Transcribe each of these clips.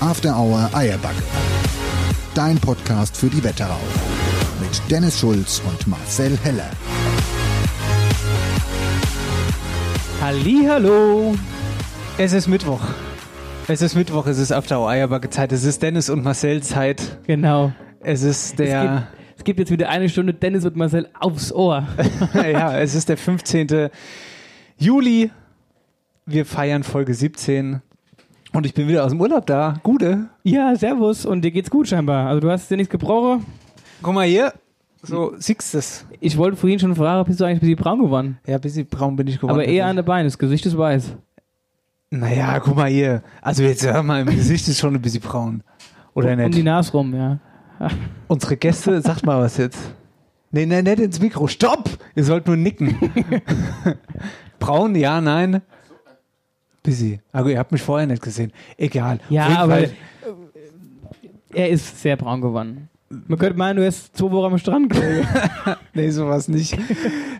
After Hour Eierbacke. Dein Podcast für die Wetterau. Mit Dennis Schulz und Marcel Heller. Hallo, es ist Mittwoch. Es ist Mittwoch, es ist After Hour Eierbacke Zeit. Es ist Dennis und Marcel Zeit. Genau. Es ist der, Es gibt jetzt wieder eine Stunde Dennis und Marcel aufs Ohr. ja, es ist der 15. Juli. Wir feiern Folge 17. Und ich bin wieder aus dem Urlaub da. Gute. ja, servus. Und dir geht's gut scheinbar. Also du hast dir nichts gebrochen. Guck mal hier. So, siehst du es? Ich wollte vorhin schon fragen, bist du eigentlich ein bisschen braun geworden? Ja, ein bisschen braun bin ich geworden. Aber eher an der Beine, das Gesicht ist weiß. Naja, guck mal hier. Also jetzt hör mal, im Gesicht ist schon ein bisschen braun. Oder Um die nicht? Nase rum, ja. Unsere Gäste, sagt mal was jetzt. Nee, nee, nicht ins Mikro. Stopp! Ihr sollt nur nicken. Braun, ja, nein. Busy. Aber ihr habt mich vorher nicht gesehen. Egal. Ja, aber Fall- er ist sehr braun geworden. Man könnte meinen, du hast zwei Wochen am Strand gelegen. Nee, sowas nicht.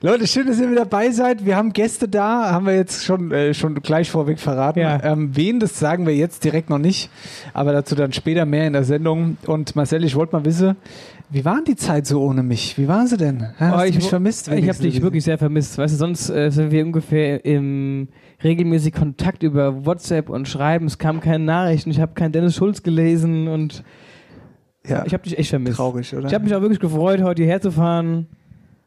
Leute, schön, dass ihr wieder dabei seid. Wir haben Gäste da, haben wir jetzt schon, äh, schon gleich vorweg verraten. Ja. Ähm, wen, das sagen wir jetzt direkt noch nicht, aber dazu dann später mehr in der Sendung. Und Marcel, ich wollte mal wissen, wie waren die Zeit so ohne mich? Wie waren sie denn? Hast Oh, ich mich vermisst? Ich habe dich wirklich sehr vermisst. Weißt du, sonst äh, sind wir ungefähr im regelmäßig Kontakt über WhatsApp und Schreiben. Es kamen keine Nachrichten. Ich habe keinen Dennis Schulz gelesen und ja. ich habe dich echt vermisst. Traurig, oder? Ich habe mich auch wirklich gefreut, heute hierher zu fahren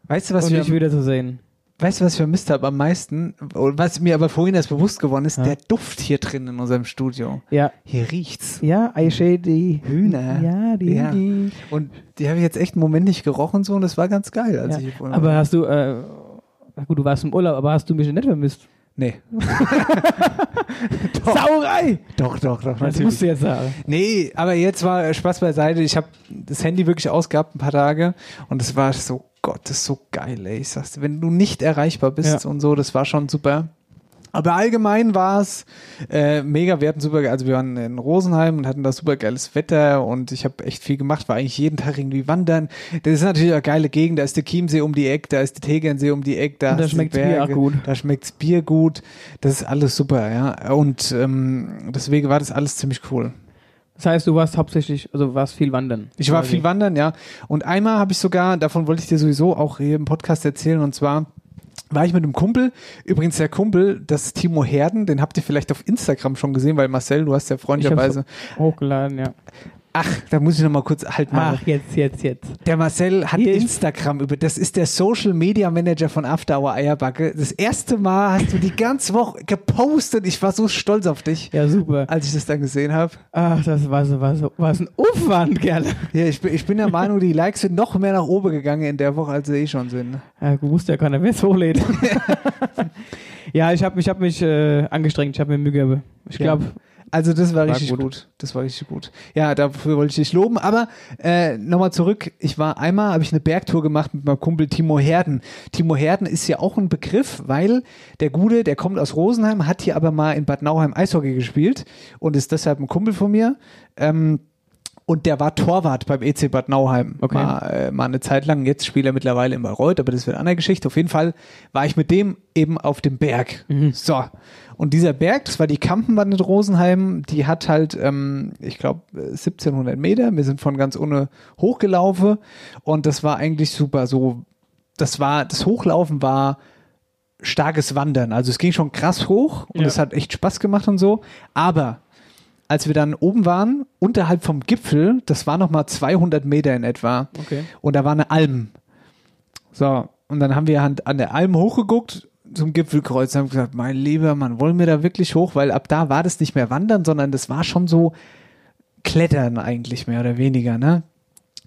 weißt du, was und wir, dich wiederzusehen. weißt du, was ich vermisst habe am meisten? Und was mir aber vorhin erst bewusst geworden ist, Ja. der Duft hier drin in unserem Studio. Ja. Hier riecht's. Ja, Aisha, die Hühner. Ja, die. Ja. die. Und die habe ich jetzt echt einen Moment nicht gerochen so und das war ganz geil. Als Ja. ich Aber war. hast du, äh, gut, du warst im Urlaub, aber hast du mich nicht vermisst? Nee. Sauerei! Doch, doch, doch. Das musst du jetzt sagen. Nee, aber jetzt war äh, Spaß beiseite. Ich habe das Handy wirklich ausgehabt ein paar Tage und es war so, Gott, das ist so geil, ey. Ich sag's dir, wenn du nicht erreichbar bist Ja. und so, das war schon super. Aber allgemein war es äh, mega. Wir hatten super, also wir waren in Rosenheim und hatten da super geiles Wetter und ich habe echt viel gemacht, war eigentlich jeden Tag irgendwie wandern. Das ist natürlich eine geile Gegend, da ist der Chiemsee um die Ecke, da ist der Tegernsee um die Ecke, da, Und da die Bier auch gut. Da schmeckt's Bier gut, das ist alles super, ja. Und ähm, deswegen war das alles ziemlich cool. Das heißt, du warst hauptsächlich, also warst viel wandern. Ich war viel wandern, ja. Und einmal habe ich sogar, davon wollte ich dir sowieso auch hier im Podcast erzählen, und zwar war ich mit einem Kumpel, übrigens der Kumpel, das ist Timo Herden, den habt ihr vielleicht auf Instagram schon gesehen, weil Marcel, du hast ja Ich freundlicherweise, hab's hochgeladen, ja. Ach, da muss ich noch mal kurz halt mal. Ach, jetzt, jetzt, jetzt. Der Marcel hat Hier Instagram über, das ist der Social Media Manager von After Hour Eierbacke. Das erste Mal hast du die ganze Woche gepostet. Ich war so stolz auf dich, Ja, super. als ich das dann gesehen habe. Ach, das war so, war so, war ein Aufwand, gerne. Ja, ich bin, ich bin der Meinung, die Likes sind noch mehr nach oben gegangen in der Woche, als sie eh schon sind. Ja, du wusstest ja keiner, wer es hochlädt. ja, ich habe mich, hab mich äh, angestrengt, ich habe mir Mühe gegeben. Ich Ja. Also das war, War richtig gut. gut. Das war richtig gut. Ja, dafür wollte ich dich loben. Aber äh, nochmal zurück. Ich war einmal, habe ich eine Bergtour gemacht mit meinem Kumpel Timo Herden. Timo Herden ist ja auch ein Begriff, weil der Gute, der kommt aus Rosenheim, hat hier aber mal in Bad Nauheim Eishockey gespielt und ist deshalb ein Kumpel von mir. Ähm, und der war Torwart beim EC Bad Nauheim. Okay. Mal, äh, mal eine Zeit lang. Jetzt spielt er mittlerweile in Bayreuth, aber das wird eine andere Geschichte. Auf jeden Fall war ich mit dem eben auf dem Berg. So. Und dieser Berg, das war die Kampenwand in Rosenheim, die hat halt, ähm, ich glaube, 1700 Meter. Wir sind von ganz ohne hochgelaufen und das war eigentlich super. So, das war, das Hochlaufen war starkes Wandern. Also es ging schon krass hoch und Ja. es hat echt Spaß gemacht und so. Aber als wir dann oben waren, unterhalb vom Gipfel, das war nochmal 200 Meter in etwa. Okay. Und da war eine Alm. So, und dann haben wir an, an der Alm hochgeguckt zum Gipfelkreuz und haben gesagt, mein lieber Mann, wollen wir da wirklich hoch? Weil ab da war das nicht mehr Wandern, sondern das war schon so Klettern eigentlich mehr oder weniger, ne?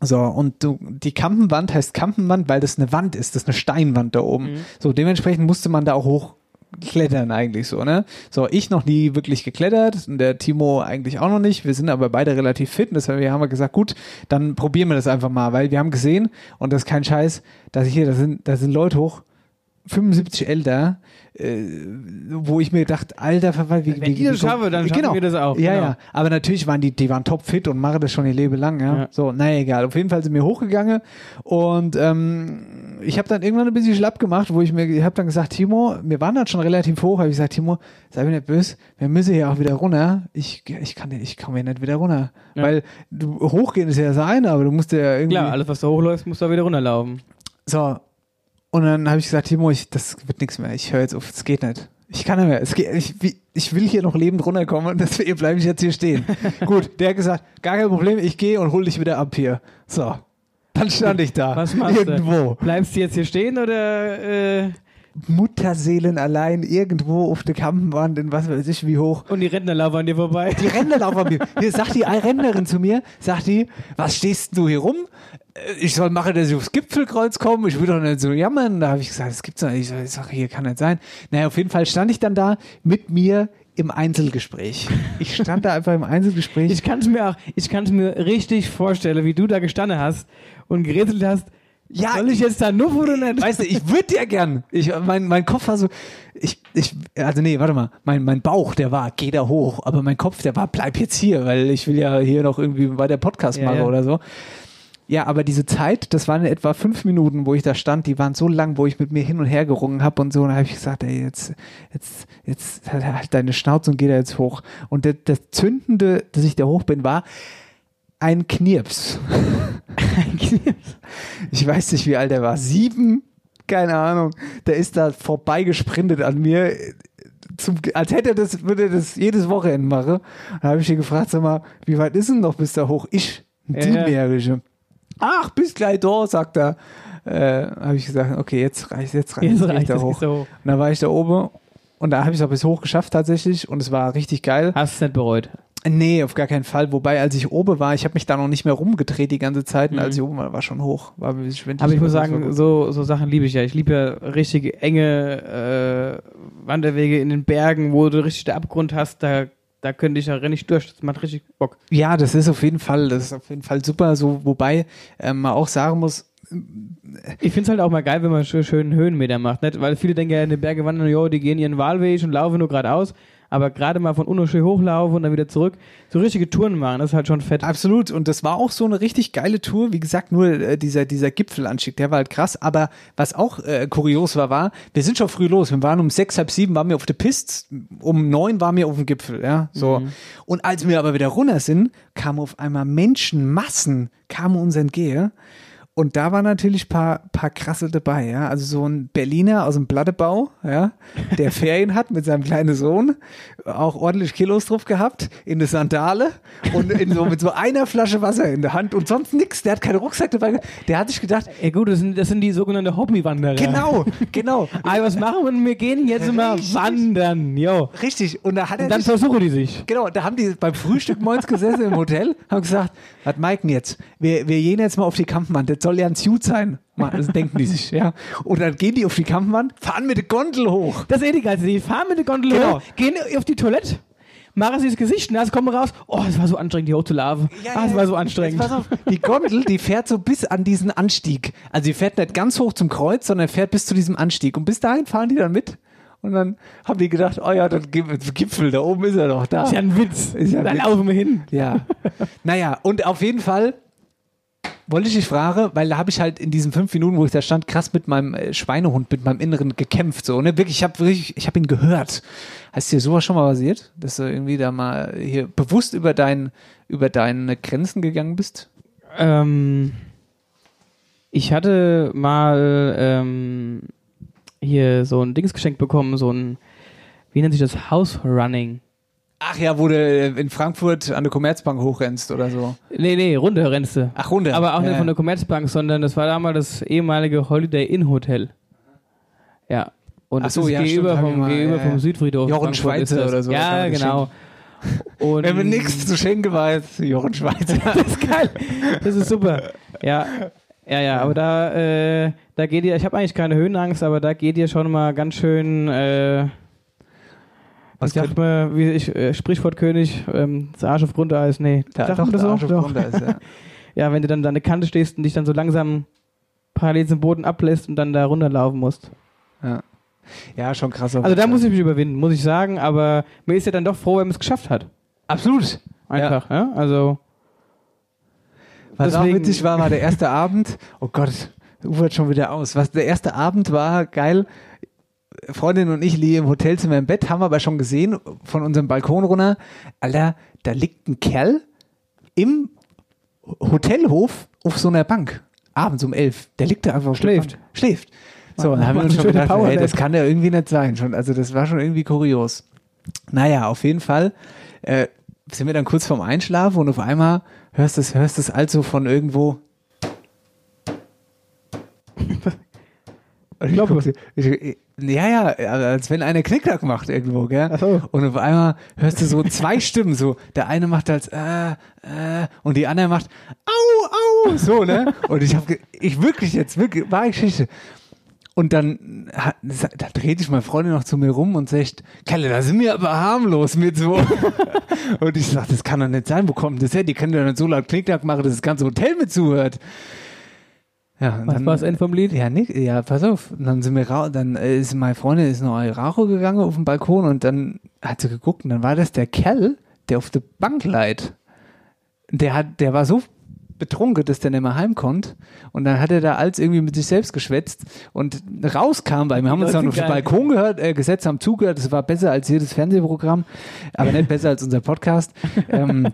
So, und du, die Kampenwand heißt Kampenwand, weil das eine Wand ist, das ist eine Steinwand da oben. Mhm. So, dementsprechend musste man da auch hochklettern eigentlich so, ne? So, ich noch nie wirklich geklettert, und der Timo eigentlich auch noch nicht. Wir sind aber beide relativ fit, und deshalb haben wir gesagt, gut, dann probieren wir das einfach mal, weil wir haben gesehen, und das ist kein Scheiß, dass hier, da sind, da sind Leute hoch, 75 älter, äh, wo ich mir gedacht, alter Verwalt, wie, Wenn wie, ich das wie- schaffe, dann schaffen genau. wir das auch, Ja, genau. ja. Aber natürlich waren die, die waren topfit und machen das schon ihr Leben lang, ja. Ja. So, naja, egal. Auf jeden Fall sind wir hochgegangen und ähm, ich habe dann irgendwann ein bisschen schlapp gemacht, wo ich mir, ich habe dann gesagt, Timo, wir waren dann schon relativ hoch, habe ich gesagt, Timo, sei mir nicht böse, wir müssen hier auch wieder runter. Ich, ich kann, ich komme hier nicht wieder runter, Ja. weil du hochgehen ist ja das eine, aber du musst ja irgendwie Klar, alles, was da hochläuft, muss da wieder runterlaufen. so. Und dann habe ich gesagt, Timo, ich, das wird nichts mehr. Ich höre jetzt auf, es geht nicht. Ich kann nicht mehr. Es geht, ich, wie- ich will hier noch lebend runterkommen und deswegen bleibe ich jetzt hier stehen. Gut, der hat gesagt, gar kein Problem, ich gehe und hol dich wieder ab hier. So. Dann stand ich da. Was machst irgendwo. du? Bleibst du jetzt hier stehen oder äh, Mutterseelen allein irgendwo auf der Kampenwand in was weiß ich wie hoch. und die Rentner laufen an dir vorbei? Die Rentner laufen an mir. Hier sagt die Rentnerin zu mir, sagt die, was stehst du hier rum? Ich soll machen, dass ich aufs Gipfelkreuz komme. Ich will doch nicht so jammern. Da habe ich gesagt, das gibt's doch nicht. Ich sag, ich sag, hier kann nicht sein. Naja, auf jeden Fall stand ich dann da mit mir im Einzelgespräch. Ich stand da einfach im Einzelgespräch. Ich kann es mir auch, ich kann es mir richtig vorstellen, wie du da gestanden hast und gerätselt hast. Ja, soll ich jetzt da nuff oder nicht? Weißt du, ich würde ja gern. Ich, mein, mein Kopf war so, ich, ich, also nee, warte mal, mein, mein Bauch, der war, geh da hoch, aber mein Kopf, der war, bleib jetzt hier, weil ich will ja hier noch irgendwie bei der Podcast Ja, machen ja. oder so. Ja, aber diese Zeit, das waren etwa fünf Minuten, wo ich da stand, die waren so lang, wo ich mit mir hin und her gerungen habe und so. Und da habe ich gesagt, ey, jetzt, jetzt, jetzt halt, halt deine Schnauze und geh da jetzt hoch. Und das, das Zündende, dass ich da hoch bin, war ein Knirps. Ich weiß nicht, wie alt er war. Sieben? Keine Ahnung. Der ist da vorbeigesprintet an mir. Zum, als hätte er das, würde er das jedes Wochenende machen. Da habe ich ihn gefragt, sag mal, wie weit ist denn noch bis da hoch? Ich, ein Ja, Siebenjährige. Ach, bis gleich da, sagt er. Äh, habe ich gesagt, okay, jetzt reicht jetzt reicht Jetzt geh ich reicht da es, hoch. hoch. Und dann war ich da oben und da habe ich es auch bis hoch geschafft tatsächlich und es war richtig geil. Hast du es nicht bereut? Nee, auf gar keinen Fall. Wobei, als ich oben war, ich habe mich da noch nicht mehr rumgedreht die ganze Zeit. Und Mhm. als ich oben war, war schon hoch. War ein bisschen schwindelig. Aber ich muss war sagen, so, so Sachen liebe ich ja. Ich liebe ja richtig enge äh, Wanderwege in den Bergen, wo du richtig den Abgrund hast. Da, da könnte ich ja richtig durch. Das macht richtig Bock. Ja, das ist auf jeden Fall, das ist auf jeden Fall super. So, wobei ähm, man auch sagen muss, Ich finde es halt auch mal geil, wenn man schön, schön Höhenmeter macht. Nicht? Weil viele denken ja, in den Bergen wandern, jo, die gehen ihren Wahlweg und laufen nur geradeaus. Aber gerade mal von unten schön hochlaufen und dann wieder zurück, so richtige Touren machen, das ist halt schon fett. absolut. Und das war auch so eine richtig geile Tour. Wie gesagt, nur äh, dieser, dieser Gipfelanstieg, der war halt krass. Aber was auch äh, kurios war, war, wir sind schon früh los. Wir waren um sechs, halb sieben, waren wir auf der Piste. Um neun waren wir auf dem Gipfel, ja. So. Und als wir aber wieder runter sind, kamen auf einmal Menschenmassen, kamen uns entgegen. Und da war natürlich paar, paar krasse dabei, ja. Also so ein Berliner aus dem Plattebau, ja, der Ferien hat mit seinem kleinen Sohn, auch ordentlich Kilos drauf gehabt, in der Sandale und in so, mit so einer Flasche Wasser in der Hand und sonst nix. Der hat keinen Rucksack dabei. Der hat sich gedacht, Ja gut, das sind, das sind die sogenannten Hobbywanderer. genau, genau, Aber was machen wir? Wir gehen jetzt mal wandern, jo. richtig. Und da hat er Und dann sich, versuchen die sich. Genau, da haben die beim Frühstück morgens gesessen im Hotel, haben gesagt, was Mike jetzt? Wir, wir gehen jetzt mal auf die Kampfwand, das soll ja ein Suit sein. Das denken die sich, ja. Und dann gehen die auf die Kampfwand, fahren mit der Gondel hoch. Das ist eh die geilste. Die fahren mit der Gondel Genau. hoch, gehen auf die Toilette, machen sich das Gesicht nass, kommen raus. Oh, es war so anstrengend, hier hochzulaufen. ah, es war so anstrengend. Pass auf, die Gondel, die fährt so bis an diesen Anstieg. Also die fährt nicht ganz hoch zum Kreuz, sondern fährt bis zu diesem Anstieg. Und bis dahin fahren die dann mit. Und dann haben die gedacht, oh ja, dann Gip- Gipfel, da oben ist er doch, da. ist ja ein Witz. Ist ja ein da Witz. laufen wir hin. Ja. naja, und auf jeden Fall wollte ich dich fragen, weil da habe ich halt in diesen fünf Minuten, wo ich da stand, krass mit meinem äh, Schweinehund, mit meinem Inneren gekämpft. So, ne? Wirklich, ich habe wirklich, ihn gehört. Hast dir sowas schon mal passiert? Dass du irgendwie da mal hier bewusst über dein, über deine Grenzen gegangen bist? Ähm, ich hatte mal ähm, hier so ein Dings geschenkt bekommen, so ein, wie nennt sich das, House Running. Ach ja, wo du äh, in Frankfurt an der Commerzbank hochrennst oder so. Nee, nee, runter rennst du. Ach, runter. Aber auch nicht Ja. von der Commerzbank, sondern das war damals das ehemalige Holiday Inn Hotel. Ja. Und Ach das so, ist ja, gegenüber, stimmt, vom, mal, gegenüber ja, vom. Südfriedhof. Jochen Frankfurt Schweizer oder so, Ja, genau. Und Wenn mir nichts zu schenken weiß, Jochen Schweizer. das ist geil. Das ist super. Ja. Ja, ja, aber da, äh, da geht ihr, ich habe eigentlich keine Höhenangst, aber da geht ihr schon mal ganz schön, äh, Was ich sag mal, wie ich, äh, Sprichwortkönig, ähm, das Arsch auf Grundeis, nee. Sagt doch, man das der so? Arsch auf. Grundeis, ja. Ja, wenn du dann an der Kante stehst und dich dann so langsam parallel zum Boden ablässt und dann da runterlaufen musst. Ja. ja, schon krass. Also da muss ich mich überwinden, muss ich sagen, aber mir ist ja dann doch froh, wenn man es geschafft hat. Absolut. Einfach, ja. Also, Was auch witzig war, war der erste Abend. Oh Gott, ufert schon wieder aus. Was der erste Abend war, geil. Freundin und ich liegen im Hotelzimmer im Bett, haben wir aber schon gesehen von unserem Balkon runter. Alter, da liegt ein Kerl im Hotelhof auf so einer Bank. Abends um elf. Der liegt da einfach auf der Schläft. Bank. Schläft. So, dann haben wir uns schon gedacht, ey, das kann ja irgendwie nicht sein. Schon, also das war schon irgendwie kurios. Naja, auf jeden Fall äh, sind wir dann kurz vorm Einschlafen und auf einmal hörst du es, hörst es also von irgendwo. Ich ich, ja, ja, als wenn einer Knickknack macht irgendwo, gell? Ach so. Und auf einmal hörst du so zwei Stimmen, so der eine macht als äh, äh, und die andere macht au, au, so, ne? Und ich habe, ich wirklich jetzt, wirklich, war Geschichte. Und dann, da dreht sich meine Freundin noch zu mir rum und sagt, Kalle, da sind wir aber harmlos mit so. und ich sag, das kann doch nicht sein, wo kommt das her? Die können doch nicht so laut Knickknack machen, dass das ganze Hotel mit zuhört. Ja, was dann, war das Ende vom Lied? ja, Nick, ja, pass auf. Und dann sind wir rau dann ist meine Freundin ist noch Raucho gegangen auf den Balkon und dann hat sie geguckt und dann war das der Kerl, der auf der Bank leiht. Der hat, der war so betrunken, dass der nicht mehr heim konnte. Und dann hat er da als irgendwie mit sich selbst geschwätzt und rauskam bei mir. Wir haben uns dann auf den. Balkon gehört, äh, gesetzt, haben zugehört. Das war besser als jedes Fernsehprogramm, aber nicht besser als unser Podcast. ähm,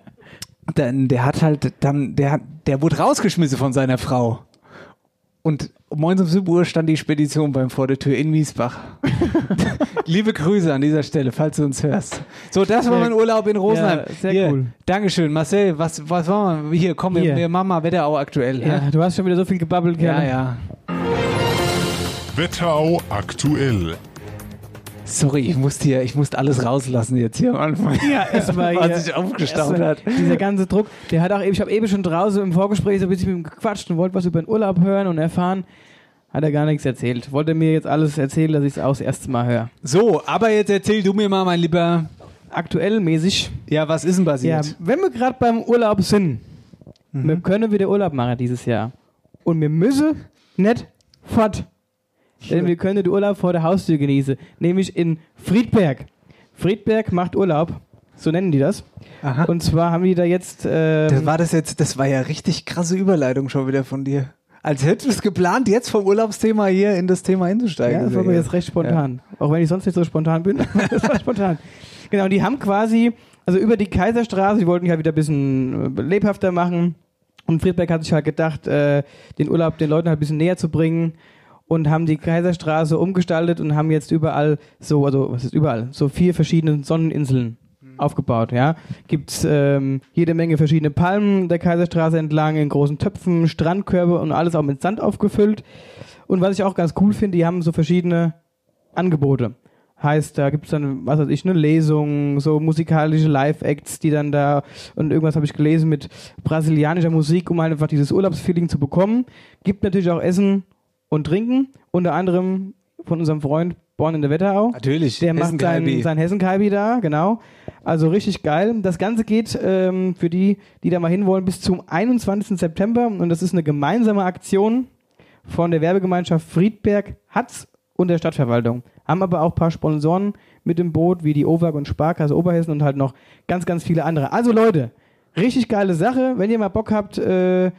dann, der hat halt dann, der hat, der wurde rausgeschmissen von seiner Frau. Und um 9 um 7 Uhr stand die Spedition beim vor der Tür in Miesbach. Liebe Grüße an dieser Stelle, falls du uns hörst. So, das war mein Urlaub in Rosenheim. Ja, sehr Hier, cool. Dankeschön, Marcel. Was, was war Hier, komm, Hier. wir, machen mal Wetterau aktuell. Ja, Ja, du hast schon wieder so viel gebabbelt, ja. Kerl. ja. Wetterau aktuell. Sorry, ich musste hier, ich musste alles rauslassen jetzt hier am Anfang. Ja, erstmal was sich aufgestaut hat. Dieser ganze Druck, der hat auch eben, ich habe eben schon draußen im Vorgespräch so ein bisschen mit ihm gequatscht und wollte was über den Urlaub hören und erfahren. Hat er gar nichts erzählt. Wollte mir jetzt alles erzählen, dass ich es auch das erste Mal höre. So, aber jetzt erzähl du mir mal, mein Lieber. Aktuell mäßig. Ja, was ist denn Ja, passiert? wenn wir gerade beim Urlaub sind, wir können wieder Urlaub machen dieses Jahr. Und wir müssen nicht fort. Denn wir können den Urlaub vor der Haustür genießen. Nämlich in Friedberg. Friedberg macht Urlaub. So nennen die das. Aha. Und zwar haben die da jetzt. Ähm, Das war das jetzt, das war ja richtig krasse Überleitung schon wieder von dir. Als hättest du es geplant, jetzt vom Urlaubsthema hier in das Thema einzusteigen. Ja, das war mir jetzt recht spontan. Auch wenn ich sonst nicht so spontan bin. das war spontan. Genau, die haben quasi, also über die Kaiserstraße, die wollten ja wieder ein bisschen äh, lebhafter machen. Und Friedberg hat sich halt gedacht, äh, den Urlaub den Leuten halt ein bisschen näher zu bringen. Und haben die Kaiserstraße umgestaltet und haben jetzt überall so, also was ist überall, so vier verschiedene Sonneninseln aufgebaut, ja. Gibt's ähm, jede Menge verschiedene Palmen der Kaiserstraße entlang in großen Töpfen, Strandkörbe und alles auch mit Sand aufgefüllt. Und was ich auch ganz cool finde, die haben so verschiedene Angebote. Heißt, da gibt's dann, was weiß ich, eine Lesung, so musikalische Live-Acts, die dann da, und irgendwas habe ich gelesen mit brasilianischer Musik, um halt einfach dieses Urlaubsfeeling zu bekommen. Gibt natürlich auch Essen und Trinken, unter anderem von unserem Freund Born in der Wetterau. Natürlich. Der macht sein, Hessen-Kalbi. sein Hessen-Kalbi da, genau. Also richtig geil. Das Ganze geht ähm, für die, die da mal hinwollen, bis zum 21. September. Und das ist eine gemeinsame Aktion von der Werbegemeinschaft Friedberg Hatz und der Stadtverwaltung. Haben aber auch ein paar Sponsoren mit im Boot, wie die OWAG und Sparkasse Oberhessen und halt noch ganz, ganz viele andere. Also Leute, richtig geile Sache. Wenn ihr mal Bock habt, äh,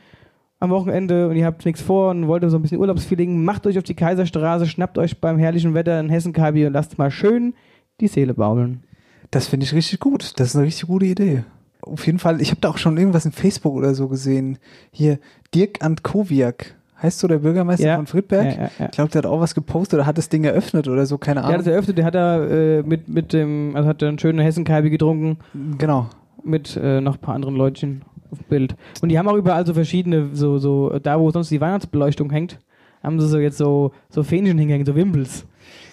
am Wochenende und ihr habt nichts vor und wollt so ein bisschen Urlaubsfeeling, macht euch auf die Kaiserstraße, schnappt euch beim herrlichen Wetter in Hessen-Kalbi und lasst mal schön die Seele baumeln. Das finde ich richtig gut. Das ist eine richtig gute Idee. Auf jeden Fall, ich habe da auch schon irgendwas in Facebook oder so gesehen. Hier, Dirk Antkowiak heißt so der Bürgermeister Ja. von Friedberg. Ja, ja. Ich glaube, der hat auch was gepostet oder hat das Ding eröffnet oder so, keine Der hat Ahnung. das eröffnet, der hat da äh, mit, mit dem, also hat er einen schönen Hessenkaibi getrunken genau. mit äh, noch ein paar anderen Leutchen auf dem Bild. Und die haben auch überall so verschiedene, so, so, da wo sonst die Weihnachtsbeleuchtung hängt, haben sie so jetzt so, so Fähnchen hingehängt, so Wimpels.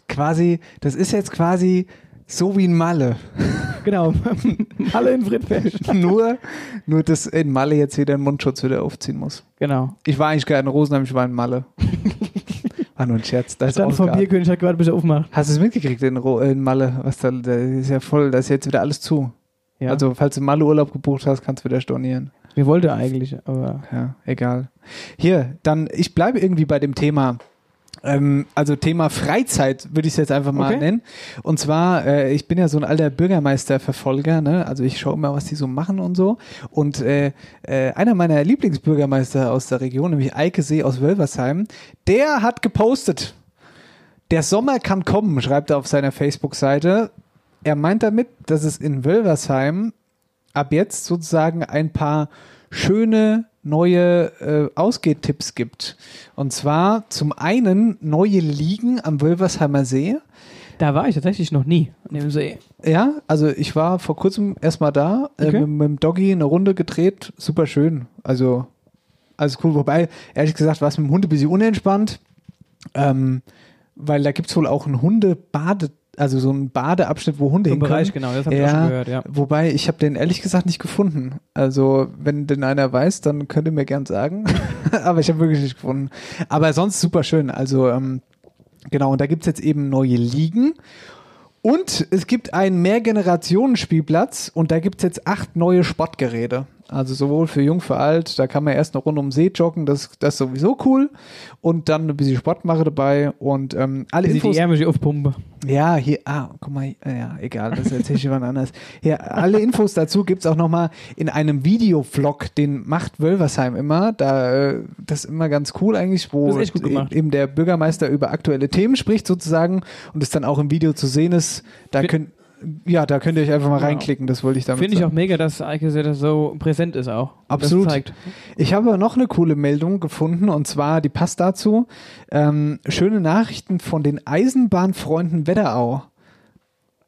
Quasi, das ist jetzt quasi so wie in Malle. Genau. Alle in Friedberg. nur, nur, dass in Malle jetzt jeder einen Mundschutz wieder aufziehen muss. Genau. Ich war eigentlich gar in Rosenheim, ich war in Malle. war nur ein Scherz. Da ist Dann vom. Bierkönig hat gerade ein bisschen aufgemacht. Hast du es mitgekriegt in, Ro in Malle? Was da, da ist ja voll, da ist jetzt wieder alles zu. Ja. Also, falls du Malle Urlaub gebucht hast, kannst du wieder stornieren. Mir wollte eigentlich, aber Ja, egal. Hier, dann, ich bleibe irgendwie bei dem Thema. Ähm, also Thema Freizeit würde ich es jetzt einfach mal Okay. nennen. Und zwar, äh, ich bin ja so ein alter Bürgermeisterverfolger, ne? Also ich schaue immer, was die so machen und so. Und äh, äh, einer meiner Lieblingsbürgermeister aus der Region, nämlich Eike See aus Wölversheim, der hat gepostet. Der Sommer kann kommen, schreibt er auf seiner Facebook-Seite. Er meint damit, dass es in Wölversheim ab jetzt sozusagen ein paar schöne neue äh, Ausgehtipps gibt. Und zwar zum einen neue Liegen am Wölversheimer See. da war ich tatsächlich noch nie an dem See. Ja, also ich war vor kurzem erstmal da, äh, Okay. mit, mit dem Doggy eine Runde gedreht, super schön. Also alles cool. Wobei, ehrlich gesagt, war es mit dem Hund ein bisschen unentspannt, ähm, weil da gibt's wohl auch einen Hundebade, also so einen Badeabschnitt, wo Hunde Im hin können. Bereich, genau, das habe ich auch schon gehört, ja. Wobei, ich habe den ehrlich gesagt nicht gefunden. Also, wenn denn einer weiß, dann könnt ihr mir gern sagen. Aber ich habe wirklich nicht gefunden. Aber sonst super schön. Also, ähm, genau, und da gibt's jetzt eben neue Ligen. Und es gibt einen Mehrgenerationen-Spielplatz und da gibt's jetzt acht neue Sportgeräte. Also sowohl für jung, für alt, da kann man erst eine Runde um den See joggen, das, das ist sowieso cool. Und dann ein bisschen Sportmache dabei und ähm, alle sie Infos. die Ärmel aufpumpe. Ja, hier, ah, guck mal, ja, egal, das erzähle ich jemand anders. Hier, alle Infos dazu gibt's auch nochmal in einem Videovlog, den macht Wölversheim immer. Da, äh, das ist immer ganz cool eigentlich, wo gemacht. eben der Bürgermeister über aktuelle Themen spricht sozusagen und es dann auch im Video zu sehen ist. Da könnt, ja, da könnt ihr euch einfach mal reinklicken, das wollte ich damit Finde ich auch mega, dass Eike Setter so präsent ist auch. Absolut. Ich habe noch eine coole Meldung gefunden und zwar, die passt dazu. Ähm, schöne Nachrichten von den Eisenbahnfreunden Wetterau.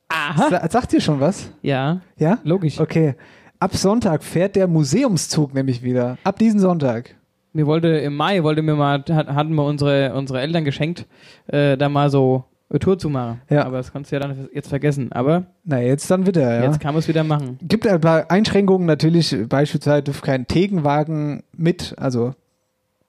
Aha. Sa sagt ihr schon was? Ja, Ja? logisch. Okay. Ab Sonntag fährt der Museumszug nämlich wieder. Ab diesen Sonntag. Mir wollte im Mai wollte mir mal hat, hatten wir unsere unsere Eltern geschenkt, äh, da mal so Tour zu machen. Ja. Aber das kannst du ja dann jetzt vergessen. Aber Na, jetzt dann wieder, ja. jetzt kann man es wieder machen. Gibt ein paar Einschränkungen natürlich. Beispielsweise dürfen kein Tegenwagen mit, also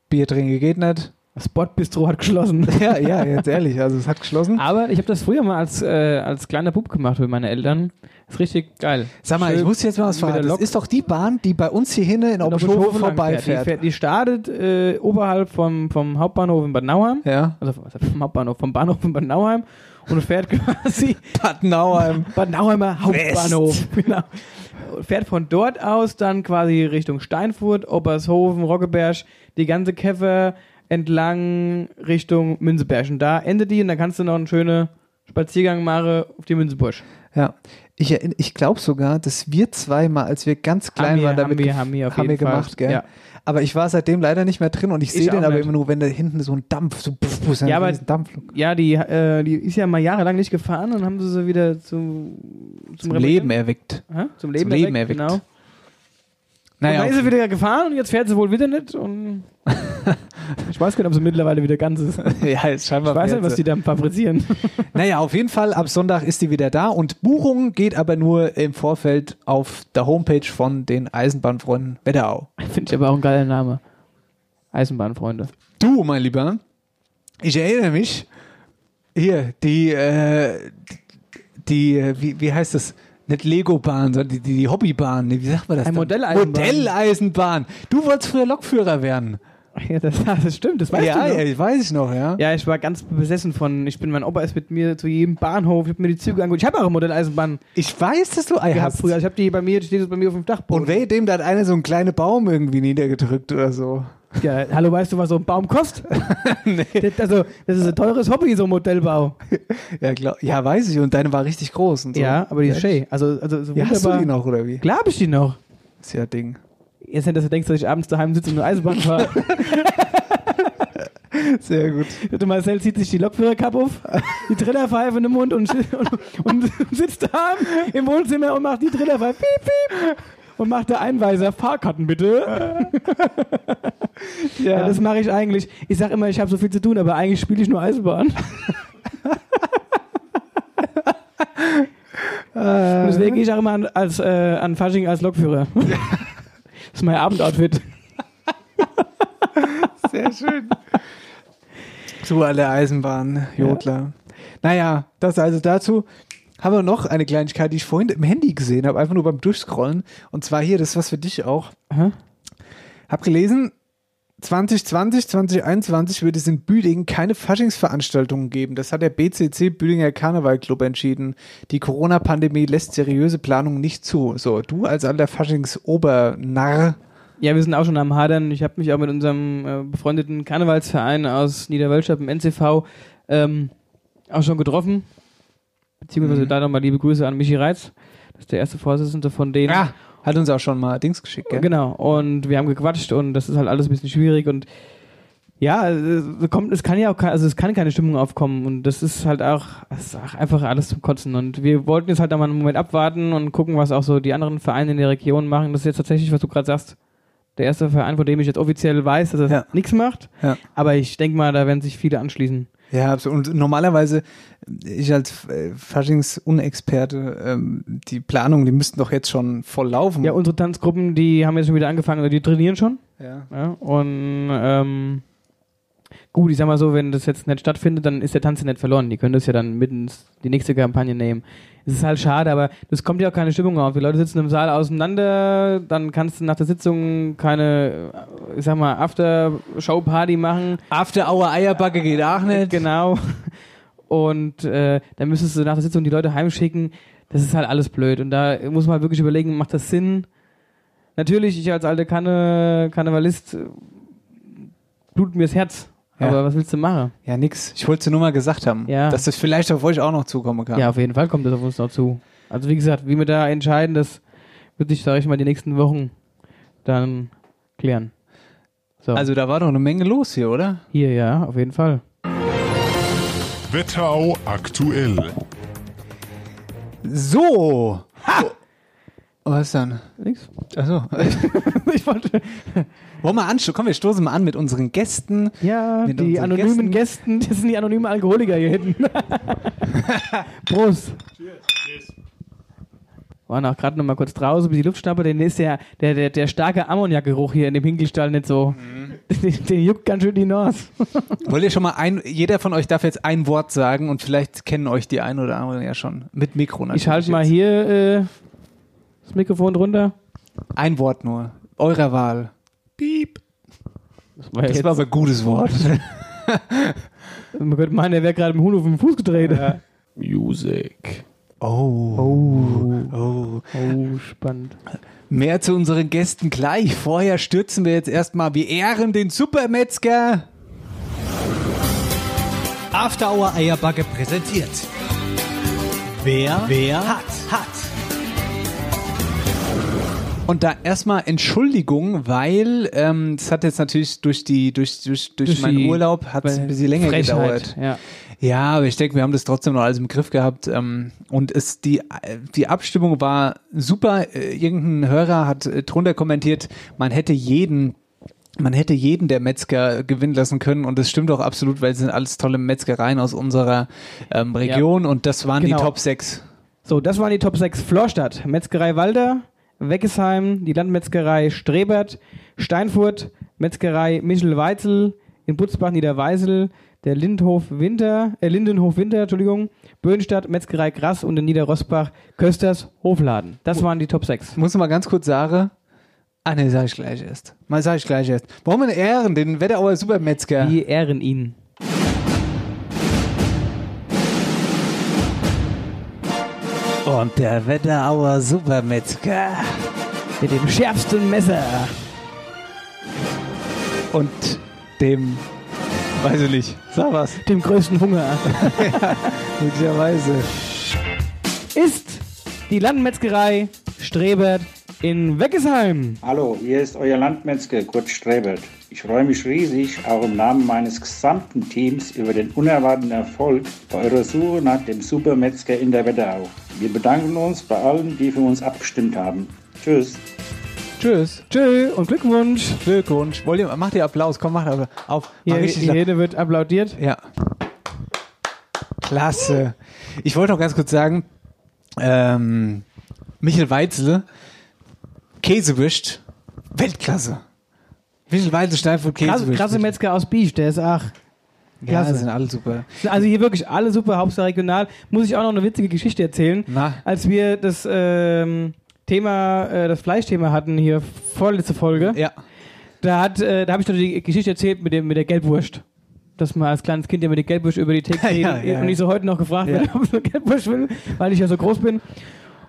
Bier trinken geht nicht. Das Sportbistro hat geschlossen. Ja, ja, jetzt ehrlich, also es hat geschlossen. Aber ich habe das früher mal als, äh, als kleiner Bub gemacht mit meinen Eltern. Ist richtig geil. Sag mal, ich Schön muss jetzt mal was fragen. Das ist doch die Bahn, die bei uns hier hinten in fährt. vorbeifährt. Die, fährt, die startet äh, oberhalb vom, vom Hauptbahnhof in Bad Nauheim. Ja. Also vom Hauptbahnhof, vom Bahnhof in Bad Nauheim und fährt quasi Bad Nauheim. Bad Nauheimer Hauptbahnhof. Genau. Fährt von dort aus dann quasi Richtung Steinfurt, Obershofen, Roggeberg, die ganze Käfer entlang Richtung Münzeberg. Und da endet die und dann kannst du noch einen schönen Spaziergang machen auf die Münzeburg. Ja. Ich, ich glaube sogar, dass wir zweimal, als wir ganz klein wir- waren, damit haben wir- haben wir haben wir jeden Fall. gemacht, gell? Ja. Aber ich war seitdem leider nicht mehr drin und ich Ich sehe den aber nicht. immer nur, wenn da hinten so ein Dampf, so puff, puff, Ja, aber- ein Dampflok. Ja, die, äh, die ist ja mal jahrelang nicht gefahren und haben sie sie wieder zu, zum, zum Leben erweckt. Hä? Zum Leben, zum Leben erweckt, erweckt. Genau. Naja, und dann ist sie wieder gefahren und jetzt fährt sie wohl wieder nicht und ich weiß gar nicht, ob sie mittlerweile wieder ganz ist. ja, ist scheinbar Ich weiß nicht, was die da fabrizieren. Naja, auf jeden Fall, ab Sonntag ist die wieder da und Buchung geht aber nur im Vorfeld auf der Homepage von den Eisenbahnfreunden Wetterau. Finde ich aber auch ein geiler Name. Eisenbahnfreunde. Du, mein Lieber, ich erinnere mich, hier, die, äh, die, äh, wie, wie heißt das? Nicht Lego-Bahn, sondern die, die, die Hobbybahn. Wie sagt man das? Ein? Modelleisenbahn. Modelleisenbahn. Du wolltest früher Lokführer werden. Ja, das, das stimmt, das weißt ja, du. noch. ja, weiß ich noch, ja. Ja, ich war ganz besessen von, ich bin, mein Opa ist mit mir zu jedem Bahnhof, ich habe mir die Züge angeguckt. Ich habe auch eine Modelleisenbahn Ich weiß, dass du Ei hast. früher. Ich habe die bei mir, die steht jetzt bei mir auf dem Dachboden. Und weh, dem da hat einer so einen kleinen Baum irgendwie niedergedrückt oder so. Ja, hallo, weißt du, was so ein Baum kostet? das, also, das ist ein teures Hobby, so ein Modellbau. Ja, glaub, ja, weiß ich. Und deine war richtig groß und so. Ja, aber die ist schön. Also, also so Ja, hast du die noch, oder wie? Klar hab ich die noch. Ist ja Ding. Jetzt nicht, dass du denkst, dass ich abends daheim sitze und eine Eisenbahn fahre. Sehr gut. Der Marcel zieht sich die Lokführerkappe auf, die Trillerpfeife in den Mund und, und, und sitzt da im Wohnzimmer und macht die Trillerpfeife piep, piep, und macht der Einweiser Fahrkarten bitte. ja. das mache ich eigentlich. Ich sage immer, ich habe so viel zu tun, aber eigentlich spiele ich nur Eisenbahn. Und deswegen gehe ich auch immer an, als, äh, an Fasching als Lokführer. das ist mein Abendoutfit. Sehr schön. So alle Eisenbahnjodler. Ja. Naja, das also dazu. Haben wir noch eine Kleinigkeit, die ich vorhin im Handy gesehen habe, einfach nur beim Durchscrollen. Und zwar hier, das ist was für dich auch. Aha. Hab gelesen, 2020, 2021 wird es in Büdingen keine Faschingsveranstaltungen geben. Das hat der BCC Büdinger Karnevalclub entschieden. Die Corona-Pandemie lässt seriöse Planungen nicht zu. So, du als alter Faschings-Obernarr. Ja, wir sind auch schon am Hadern. Ich habe mich auch mit unserem äh, befreundeten Karnevalsverein aus Niederwölstadt im NCV ähm, auch schon getroffen. Beziehungsweise mhm. da nochmal liebe Grüße an Michi Reitz. Das ist der erste Vorsitzende von denen. Ja. Hat uns auch schon mal Dings geschickt, gell? Genau. Und wir haben gequatscht und das ist halt alles ein bisschen schwierig und ja, es, kommt, es kann ja auch, also es kann keine Stimmung aufkommen und das ist halt auch, ist auch einfach alles zum Kotzen und wir wollten jetzt halt da mal einen Moment abwarten und gucken, was auch so die anderen Vereine in der Region machen. Das ist jetzt tatsächlich, was du gerade sagst, der erste Verein, von dem ich jetzt offiziell weiß, dass er ja. nichts macht. Ja. Aber ich denke mal, da werden sich viele anschließen. Ja, absolut. Und normalerweise, ich als äh, Faschings-Unexperte, ähm, die Planungen, die müssten doch jetzt schon voll laufen. Ja, unsere Tanzgruppen, die haben jetzt schon wieder angefangen, die trainieren schon. Ja. ja und ähm, gut, ich sag mal so, wenn das jetzt nicht stattfindet, dann ist der Tanz ja nicht verloren. Die können das ja dann mitten die nächste Kampagne nehmen. Es ist halt schade, aber das kommt ja auch keine Stimmung auf. Die Leute sitzen im Saal auseinander, dann kannst du nach der Sitzung keine, ich sag mal, After-Show-Party machen. After-Hour-Eierbacke geht auch nicht. Genau. Und äh, dann müsstest du nach der Sitzung die Leute heimschicken. Das ist halt alles blöd. Und da muss man halt wirklich überlegen, macht das Sinn? Natürlich, ich als alter Karne Karnevalist äh, blutet mir das Herz ja. Aber was willst du machen? Ja, nix. Ich wollte es nur mal gesagt haben, ja. dass das vielleicht auf euch auch noch zukommen kann. Ja, auf jeden Fall kommt das auf uns noch zu. Also wie gesagt, wie wir da entscheiden, das wird sich, sage ich mal, die nächsten Wochen dann klären. So. Also da war doch eine Menge los hier, oder? Hier, ja, auf jeden Fall. Wetterau aktuell. So. Ha! Was dann? Nix. Achso. ich wollte. Wollen wir anstoßen? Komm, wir stoßen mal an mit unseren Gästen. Ja, die anonymen Gästen. Gästen. Das sind die anonymen Alkoholiker hier hinten. Prost. Cheers. Waren auch gerade noch mal kurz draußen, bis die Luft schnappert. Dann ist der, der, der, der starke Ammoniakgeruch hier in dem Hinkelstall nicht so. Mhm. Den, den, juckt ganz schön die Nase. Wollt ihr schon mal ein, jeder von euch darf jetzt ein Wort sagen und vielleicht kennen euch die einen oder anderen ja schon. Mit Mikro natürlich. Ich halte mal hier äh, das Mikrofon drunter. Ein Wort nur. Eurer Wahl. Piep. Das war, das war aber ein gutes Wort. Man könnte meinen, er wäre gerade im Hund auf den Fuß gedreht. Ja. Music. Oh. Oh. Oh. Oh, spannend. Mehr zu unseren Gästen gleich. Vorher stürzen wir jetzt erstmal. Wir ehren den Supermetzger. After Hour Eierbacke präsentiert. Wer, wer hat, hat. Und da erstmal Entschuldigung, weil ähm, das hat jetzt natürlich durch die durch durch durch, durch meinen Urlaub hat es ein bisschen länger Frechheit, gedauert. Ja. ja, aber ich denke, wir haben das trotzdem noch alles im Griff gehabt. Ähm, und es die die Abstimmung war super. Äh, irgendein Hörer hat äh, drunter kommentiert, man hätte jeden man hätte jeden der Metzger gewinnen lassen können und das stimmt auch absolut, weil es sind alles tolle Metzgereien aus unserer ähm, Region ja. und das waren genau. die Top 6. So, das waren die Top 6 Florstadt, Metzgerei Walder, Weggesheim, die Landmetzgerei Strebert, Steinfurt, Metzgerei Michel-Weitzel, in Butzbach Niederweisel, der Lindhof Winter, äh, Lindenhof Winter, Entschuldigung, Böhnstadt, Metzgerei Grass und in Niederrosbach Kösters Hofladen. Das waren die Top 6. Muss mal ganz kurz sagen, ah ne, sag ich gleich erst. Mal sag ich gleich erst. Wollen wir ehren, den Wetterauer Supermetzger? Wir ehren ihn. Und der Wetterauer Supermetzger. Mit dem schärfsten Messer. Und dem, weiß ich nicht, sag was. Dem größten Hunger. ja, möglicherweise. Ist die Landmetzgerei Strebert in Weggesheim. Hallo, hier ist euer Landmetzger Kurt Strebert. Ich freue mich riesig, auch im Namen meines gesamten Teams, über den unerwarteten Erfolg bei eurer Suche nach dem Supermetzger in der Wetterau. Wir bedanken uns bei allen, die für uns abgestimmt haben. Tschüss. Tschüss. Tschö und Glückwunsch. Glückwunsch. Wollt ihr, macht ihr Applaus. Komm, macht auf. auf. Mach Hier, jede wird applaudiert. Ja. Klasse. Ich wollte noch ganz kurz sagen, ähm, Michael Weitzel, Käsewischt, Weltklasse. Michael Weitzel, Steinfurt, Krasse, krasse Metzger aus Biech, der ist ach. ja, klasse. die sind alle super. Also hier wirklich alle super, Hauptsache regional. Muss ich auch noch eine witzige Geschichte erzählen. Na. Als wir das ähm, Thema, äh, das Fleischthema hatten hier, vorletzte Folge, Ja. da hat, äh, da habe ich doch die Geschichte erzählt mit dem mit der Gelbwurst. Dass man als kleines Kind ja mit der Gelbwurst über die Theke geht Ja, ja. und ich so heute noch gefragt Ja. werde, ob ich eine Gelbwurst will, weil ich ja so groß bin.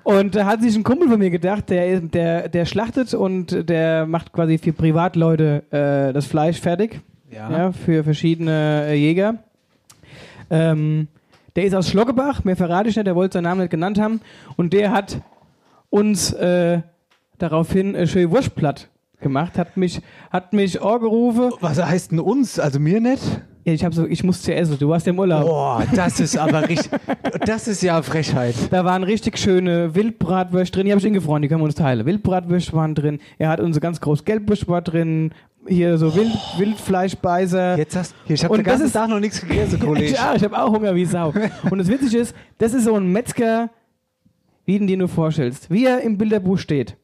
Und da hat sich ein Kumpel von mir gedacht, der, der, der schlachtet und der macht quasi für Privatleute äh, das Fleisch fertig. Ja. Ja, für verschiedene äh, Jäger. Ähm, der ist aus Schloggebach, mehr verrate ich nicht, der wollte seinen Namen nicht genannt haben. Und der hat uns äh, daraufhin äh, schön Wurstplatt gemacht, hat mich, hat mich angerufen. Was heißt denn uns? Also mir nicht? Ja, ich, hab so, ich musste essen, du warst ja im Urlaub. Boah, das ist aber richtig, das ist ja Frechheit. Da waren richtig schöne Wildbratwürste drin, die habe ich ingefroren, die können wir uns teilen. Wildbratwürste waren drin, er hat unsere ganz groß Gelbwurst war drin, hier so Wild, Wildfleischbeißer. Jetzt hast hier, ich habe den ganzen ist- Tag noch nichts gegessen, Kollege. Ja, ich habe auch Hunger wie Sau. Und das Witzige ist, das ist so ein Metzger, wie du dir nur vorstellst. Wie er im Bilderbuch steht.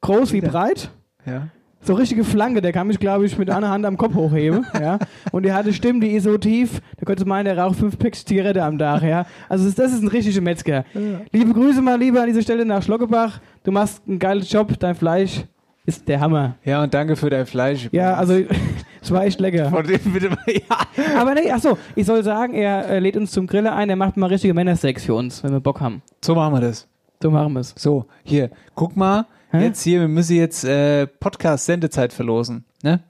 Groß wie breit, Ja. So richtige Flanke, der kann mich, glaube ich, mit einer Hand am Kopf hochheben. Ja. Und er hatte Stimmen, die ist so tief, da könntest du meinen, der raucht fünf Packs Zigarette am Tag. Ja. Also das, ist ein richtiger Metzger. Liebe Grüße mal lieber an dieser Stelle nach Schloggebach. Du machst einen geilen Job, dein Fleisch ist der Hammer. Ja, und danke für dein Fleisch. Ja, also es war echt lecker. Von dem bitte mal, ja. Aber nee, ach so, ich soll sagen, er äh, lädt uns zum Grillen ein, er macht mal richtige Männersex für uns, wenn wir Bock haben. So machen wir das. So machen wir es. So, hier, guck mal. Hä? Jetzt hier, wir müssen jetzt äh, Podcast-Sendezeit verlosen. Ne?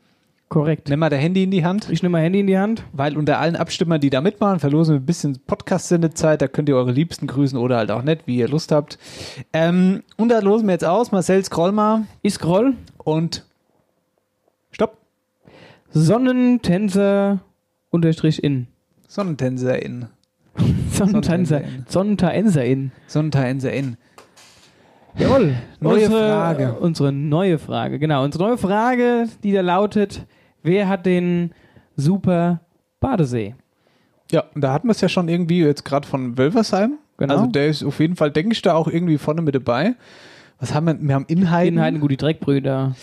Korrekt. Nimm mal dein Handy in die Hand, Ich nehme mein Handy in die Hand. weil unter allen Abstimmern, die da mitmachen, verlosen wir ein bisschen Podcast-Sendezeit. Da könnt ihr eure Liebsten grüßen oder halt auch nicht, wie ihr Lust habt. Ähm, und da losen wir jetzt aus. Marcel, scroll mal Ich scroll. und stopp. Sonnentänzer unterstrich in. Sonnentänzer in. Sonnentänzer. Sonnentänzer in. Sonnentänzer in. Jawohl. Neue unsere, Frage. Unsere neue Frage, genau. Unsere neue Frage, die da lautet, wer hat den super Badesee? Ja, da hatten wir es ja schon irgendwie jetzt gerade von Wölversheim. Genau. Also der ist auf jeden Fall, denke ich, da auch irgendwie vorne mit dabei. Was haben wir? Wir haben Inhalten. Inhalten, gut, die Dreckbrüder.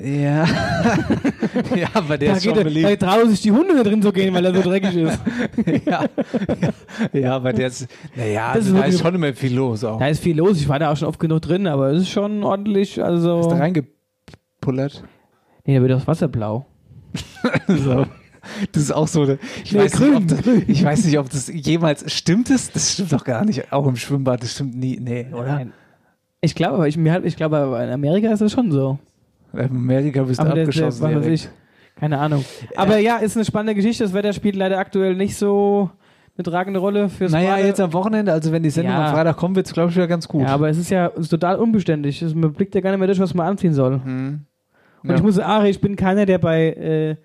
Ja. ja, aber der Da, ist schon er, da beliebt. trauen sich die Hunde nicht drin zu gehen, weil er so dreckig ist. ja. ja. ja, aber der ist, naja, also da ist schon immer viel los auch. Da ist viel los. Ich war da auch schon oft genug drin, aber es ist schon ordentlich. Also. Ist da reingepullert. Nee, da wird das Wasser blau. So. Das ist auch so. eine- Ich, Nee, weiß grün, nicht, ob das, ich weiß nicht, ob das jemals stimmt. Das, das stimmt doch gar nicht. Auch im Schwimmbad, das stimmt nie. Nee, oder? Nein. Ich glaube, aber ich, ich glaube, aber in Amerika ist das schon so. Amerika bist du Aber der, der, was abgeschossen. weiß ich. Keine Ahnung. Aber ja, ist eine spannende Geschichte. Das Wetter spielt leider aktuell nicht so eine tragende Rolle fürs Naja, Bade. jetzt am Wochenende, also wenn die Sendung Ja. am Freitag kommt, wird es, glaube ich, wieder ganz gut. Ja, aber es ist ja es ist total unbeständig. Es, man blickt ja gar nicht mehr durch, was man anziehen soll. Hm. Und Ja. ich muss sagen, ich bin keiner, der bei äh,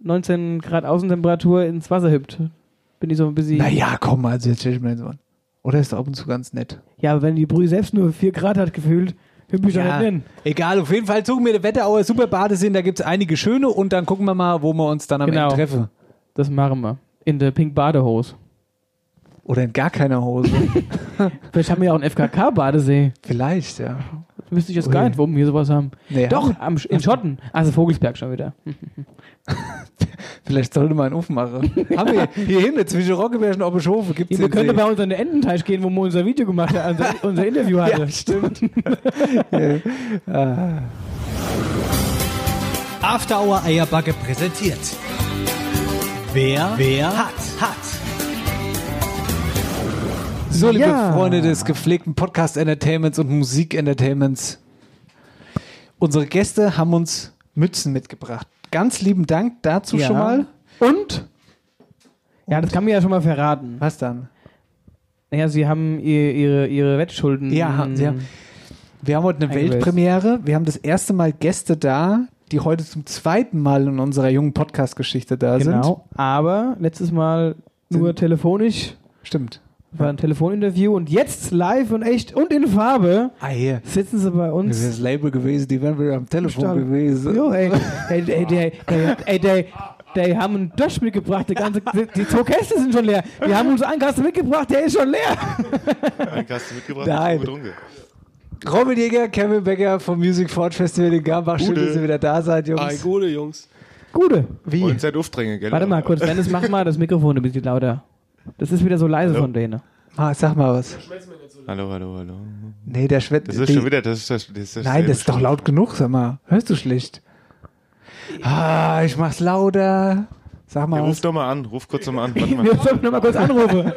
19 Grad Außentemperatur ins Wasser hüpft. Bin ich so ein bisschen. Naja, komm, also jetzt stell ich mir jetzt mal. Oder ist ab und zu ganz nett. Ja, aber wenn die Brühe selbst nur 4 Grad hat gefühlt, ich doch nicht hin. egal, auf jeden Fall suchen wir eine Wetterauer Superbadesee, da gibt es einige schöne und dann gucken wir mal, wo wir uns dann am Genau. Ende treffen. Das machen wir. In der Pink Badehose. Oder in gar keiner Hose. Vielleicht haben wir ja auch einen FKK-Badesee. Vielleicht, ja. Wüsste ich jetzt Ui. gar nicht, warum wir sowas haben. Nee, Doch, haben- am, in Schotten. Also Vogelsberg schon wieder. Vielleicht sollte man einen Ofen machen. haben wir hier hinten zwischen Roggeberg und Oberschofe gibt es wir können bei uns an den Ententeich gehen, wo wir unser Video gemacht haben, unser, unser Interview hatten. Ja, stimmt. After Hour Eierbacke präsentiert. Wer, wer hat, hat. So, liebe Ja. Freunde des gepflegten Podcast-Entertainments und Musik-Entertainments. Unsere Gäste haben uns Mützen mitgebracht. Ganz lieben Dank dazu Ja. schon mal. Und? Ja, das kann mir ja schon mal verraten. Was dann? Naja, sie haben ihr, ihre, ihre Wettschulden. Ja, haben sie haben- Wir haben heute eine. Weltpremiere. Wir haben das erste Mal Gäste da, die heute zum zweiten Mal in unserer jungen Podcast-Geschichte da sind. Genau. Aber letztes Mal nur telefonisch, Stimmt. War ein Telefoninterview und jetzt live und echt und in Farbe Ah, hier. sitzen sie bei Das uns. ist das Label gewesen, die wären wieder am Telefon Stall. gewesen. Jo, ey, ey, ey, der, der, ey, der, die haben einen Dosch mitgebracht, die, ganze, die, die zwei Kästen sind schon leer. Die haben uns einen Kasten mitgebracht, der ist schon leer. Einen Kasten mitgebracht? Nein. Gut runge. Robin Jäger, Kevin Becker vom Music Ford Festival in Gambach. Schön, dass ihr wieder da seid, Jungs. Ei, gute Jungs. Gute. Wie? Wollen Zeit aufdrängen, gell? Warte mal kurz, Dennis, mach mal das Mikrofon ein bisschen lauter. Das ist wieder so leise Hallo? von denen. Ah, sag mal was. Hallo, hallo, hallo. Nee, der Schwett. Das ist schon wieder, das ist das, das ist Nein, das ist doch laut genug, sag mal. Hörst du schlicht? Ah, ich mach's lauter. Sag Ja, mal ruf was. doch mal an, ruf kurz nochmal an. Warte mal. Wir sollen noch mal kurz anrufen.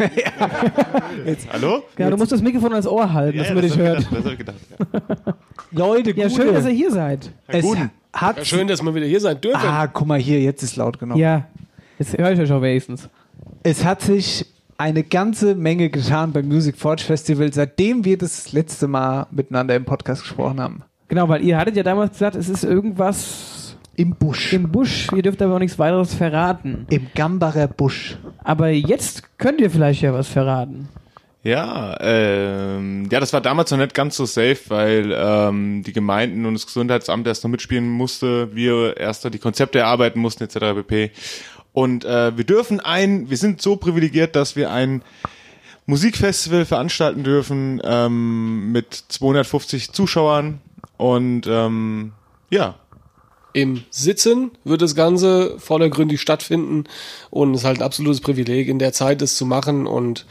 Hallo? Ja, du musst das Mikrofon ans Ohr halten, dass man dich hört. gedacht, das hab ich gedacht. Ja. Leute, Ja, schön, dass ihr hier seid. es Guten. hat. Ja, schön, dass wir wieder hier sein dürfen. Ah, guck mal hier, jetzt ist laut genug. Ja, jetzt höre ich euch auch wenigstens. Es hat sich eine ganze Menge getan beim Music Forge Festival, seitdem wir das letzte Mal miteinander im Podcast gesprochen haben. Genau, weil ihr hattet ja damals gesagt, es ist irgendwas Im Busch. im Busch. Ihr dürft aber auch nichts weiteres verraten. Im Gambacher Busch. Aber jetzt könnt ihr vielleicht ja was verraten. Ja, ähm, ja, das war damals noch nicht ganz so safe, weil ähm, die Gemeinden und das Gesundheitsamt erst noch mitspielen musste, wir erst noch die Konzepte erarbeiten mussten etc. pp. Und äh, wir dürfen ein, wir sind so privilegiert, dass wir ein Musikfestival veranstalten dürfen ähm, mit 250 Zuschauern. Und ähm, ja, Im Sitzen wird das Ganze vordergründig stattfinden. Und es ist halt ein absolutes Privileg, in der Zeit das zu machen. Und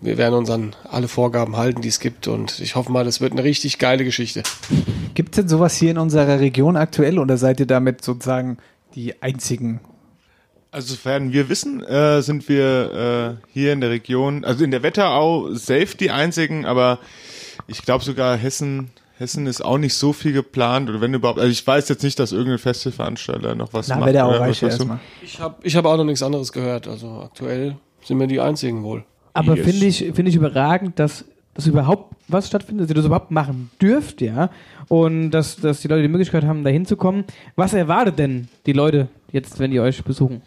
wir werden uns an alle Vorgaben halten, die es gibt. Und ich hoffe mal, das wird eine richtig geile Geschichte. Gibt es denn sowas hier in unserer Region aktuell? Oder seid ihr damit sozusagen die einzigen? Also sofern wir wissen, äh, sind wir äh, hier in der Region, also in der Wetterau safe die einzigen, aber ich glaube sogar Hessen, Hessen ist auch nicht so viel geplant oder wenn überhaupt, also ich weiß jetzt nicht, dass irgendein Festivalveranstalter noch was Na, macht. Wetterau oder reicht was weißt du? erstmal. Ich habe ich hab auch noch nichts anderes gehört, also aktuell sind wir die einzigen wohl. Aber Yes. finde ich, finde ich überragend, dass, dass überhaupt was stattfindet, dass ihr das überhaupt machen dürft, ja. Und dass, dass die Leute die Möglichkeit haben, da hinzukommen. Was erwartet denn die Leute jetzt, wenn die euch besuchen?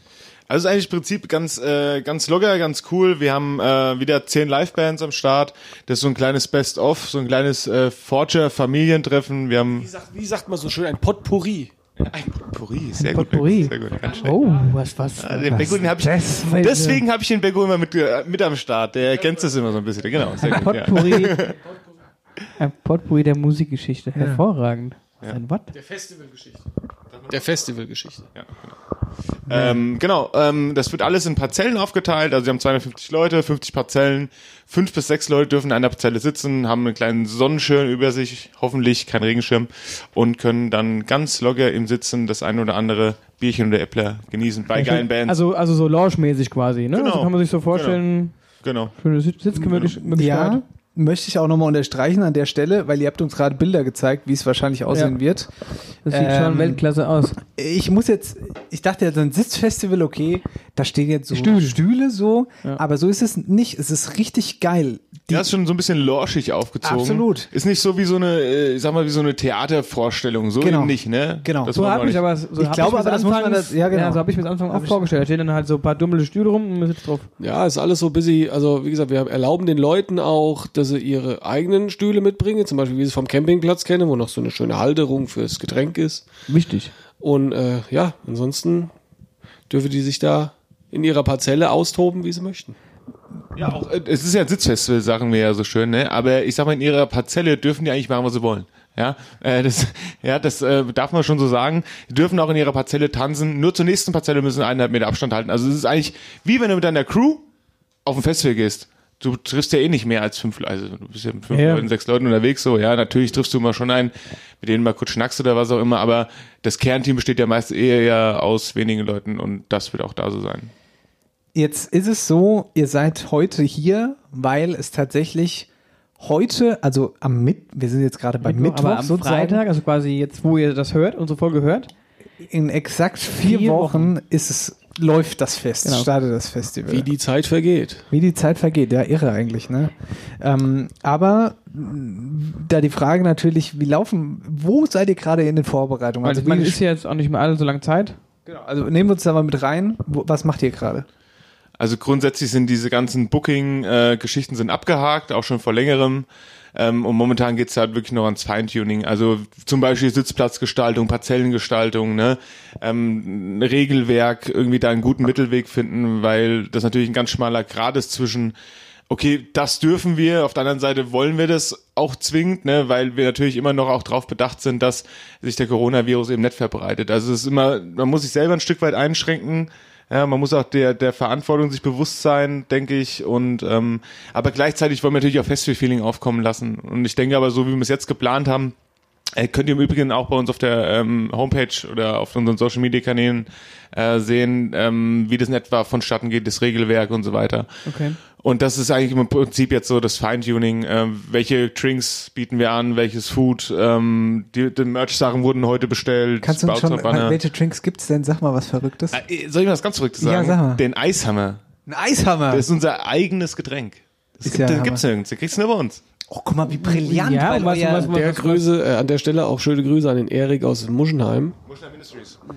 Also ist eigentlich im Prinzip ganz, äh, ganz locker, ganz cool. Wir haben äh, wieder zehn Livebands am Start. Das ist so ein kleines Best-of, so ein kleines äh, Forger-Familientreffen. Wir haben Wie sagt, wie sagt man so schön, ein Potpourri? ein Potpourri, sehr Potpourri. gut. Sehr gut. Oh, was, was? Also den den hab ich, das? deswegen habe ich den Beko immer mit, mit am Start. Der ergänzt das immer so ein bisschen. Genau, sehr gut. Ja. Potpourri. Ein Potpourri der Musikgeschichte. Hervorragend. Was ein What? Der Festivalgeschichte. Der Festivalgeschichte. Ähm, genau, ähm, das wird alles in Parzellen aufgeteilt. Also wir haben 250 Leute, 50 Parzellen. Fünf bis sechs Leute dürfen in einer Parzelle sitzen, haben einen kleinen Sonnenschirm über sich, hoffentlich kein Regenschirm, und können dann ganz locker im Sitzen das ein oder andere Bierchen oder Äppler genießen bei geilen Bands. Also, also so Lounge-mäßig quasi, ne? Genau. Also kann man sich so vorstellen, genau. schöne Sitz Sitzgemöglichkeit. Ja, möchte ich auch nochmal unterstreichen an der Stelle, weil ihr habt uns gerade Bilder gezeigt, wie es wahrscheinlich aussehen Ja. wird. Das sieht Ähm, schon Weltklasse aus. Ich muss jetzt, ich dachte jetzt ein Sitzfestival, okay, da stehen jetzt so Stühle. Stühle, so, Ja. aber so ist es nicht. Es ist richtig geil. Die, Ja, ist schon so ein bisschen lorschig aufgezogen. Absolut. Ist nicht so wie so eine, äh, ich sag mal, wie so eine Theatervorstellung. So Genau. eben nicht, ne? Genau. Das So habe ich aber, so Ich glaube aber, das muss man das- ja, genau. so habe ich mir das Anfang auch vorgestellt. Da stehen dann halt so ein paar dummele Stühle rum und man sitzt drauf. Ja, ist alles so busy. Also, wie gesagt, wir erlauben den Leuten auch, dass sie ihre eigenen Stühle mitbringen. Zum Beispiel, wie sie es vom Campingplatz kennen, wo noch so eine schöne Halterung fürs Getränk ist. Wichtig. Und äh, ja, ansonsten dürfen die sich da in ihrer Parzelle austoben, wie sie möchten. Ja, auch, äh, es ist ja ein Sitzfestival, sagen wir ja so schön, ne? Aber ich sag mal, in ihrer Parzelle dürfen die eigentlich machen, was sie wollen. Ja, äh, das, ja, das äh, darf man schon so sagen. Die dürfen auch in ihrer Parzelle tanzen. Nur zur nächsten Parzelle müssen sie eineinhalb Meter Abstand halten. Also es ist eigentlich wie wenn du mit deiner Crew auf ein Festival gehst. Du triffst ja eh nicht mehr als fünf, also du bist ja mit fünf Ja. Leuten, sechs Leuten unterwegs, so, ja, natürlich triffst du mal schon einen, mit denen mal kurz schnackst oder was auch immer, aber das Kernteam besteht ja meist eher aus wenigen Leuten und das wird auch da so sein. Jetzt ist es so, ihr seid heute hier, weil es tatsächlich heute, also am Mitt, wir sind jetzt gerade beim Mittwoch aber am sozusagen, Freitag, also quasi jetzt, wo ihr das hört, unsere Folge hört, in exakt vier, Vier Wochen, ist es läuft das Fest, Genau. startet das Festival. Wie die Zeit vergeht. Wie die Zeit vergeht, ja, irre eigentlich, ne? Ähm, aber mh, da die Frage natürlich, wie laufen, wo seid ihr gerade in den Vorbereitungen? Also, ich meine, wie- ist ja jetzt auch nicht mehr alle so lange Zeit. genau, also nehmen wir uns da mal mit rein. Wo, was macht ihr gerade? Also grundsätzlich sind diese ganzen Booking-Geschichten sind abgehakt, auch schon vor längerem. Ähm, und momentan geht's halt wirklich noch ans Feintuning. Also zum Beispiel Sitzplatzgestaltung, Parzellengestaltung, ne? ähm, Regelwerk, irgendwie da einen guten Mittelweg finden, weil das natürlich ein ganz schmaler Grad ist zwischen okay, das dürfen wir, auf der anderen Seite wollen wir das auch zwingend, ne, weil wir natürlich immer noch auch darauf bedacht sind, dass sich der Coronavirus eben nicht verbreitet. Also es ist immer, man muss sich selber ein Stück weit einschränken, ja, man muss auch der, der Verantwortung sich bewusst sein, denke ich. Und ähm, aber gleichzeitig wollen wir natürlich auch Festival-Feeling aufkommen lassen. Und ich denke aber, so wie wir es jetzt geplant haben, äh, könnt ihr im Übrigen auch bei uns auf der ähm, Homepage oder auf unseren Social Media Kanälen äh, sehen, ähm, wie das in etwa vonstatten geht, das Regelwerk und so weiter. Okay. Und das ist eigentlich im Prinzip jetzt so das Feintuning. Ähm, welche Drinks bieten wir an, welches Food? Ähm, die, die Merch-Sachen wurden heute bestellt. Kannst du uns schon, welche Drinks gibt's denn? Sag mal was Verrücktes. Äh, Soll ich mal was ganz Verrücktes Ja, sagen? sag mal. Den Eishammer. Ein Eishammer. Das ist unser eigenes Getränk. Das, Ist gibt, ja gibt's nirgends. Den kriegst du nur bei uns. oh, guck mal, wie brillant. Ja, weil was- was- was- Der Grüße, äh, an der Stelle auch schöne Grüße an den Erik aus Muschenheim.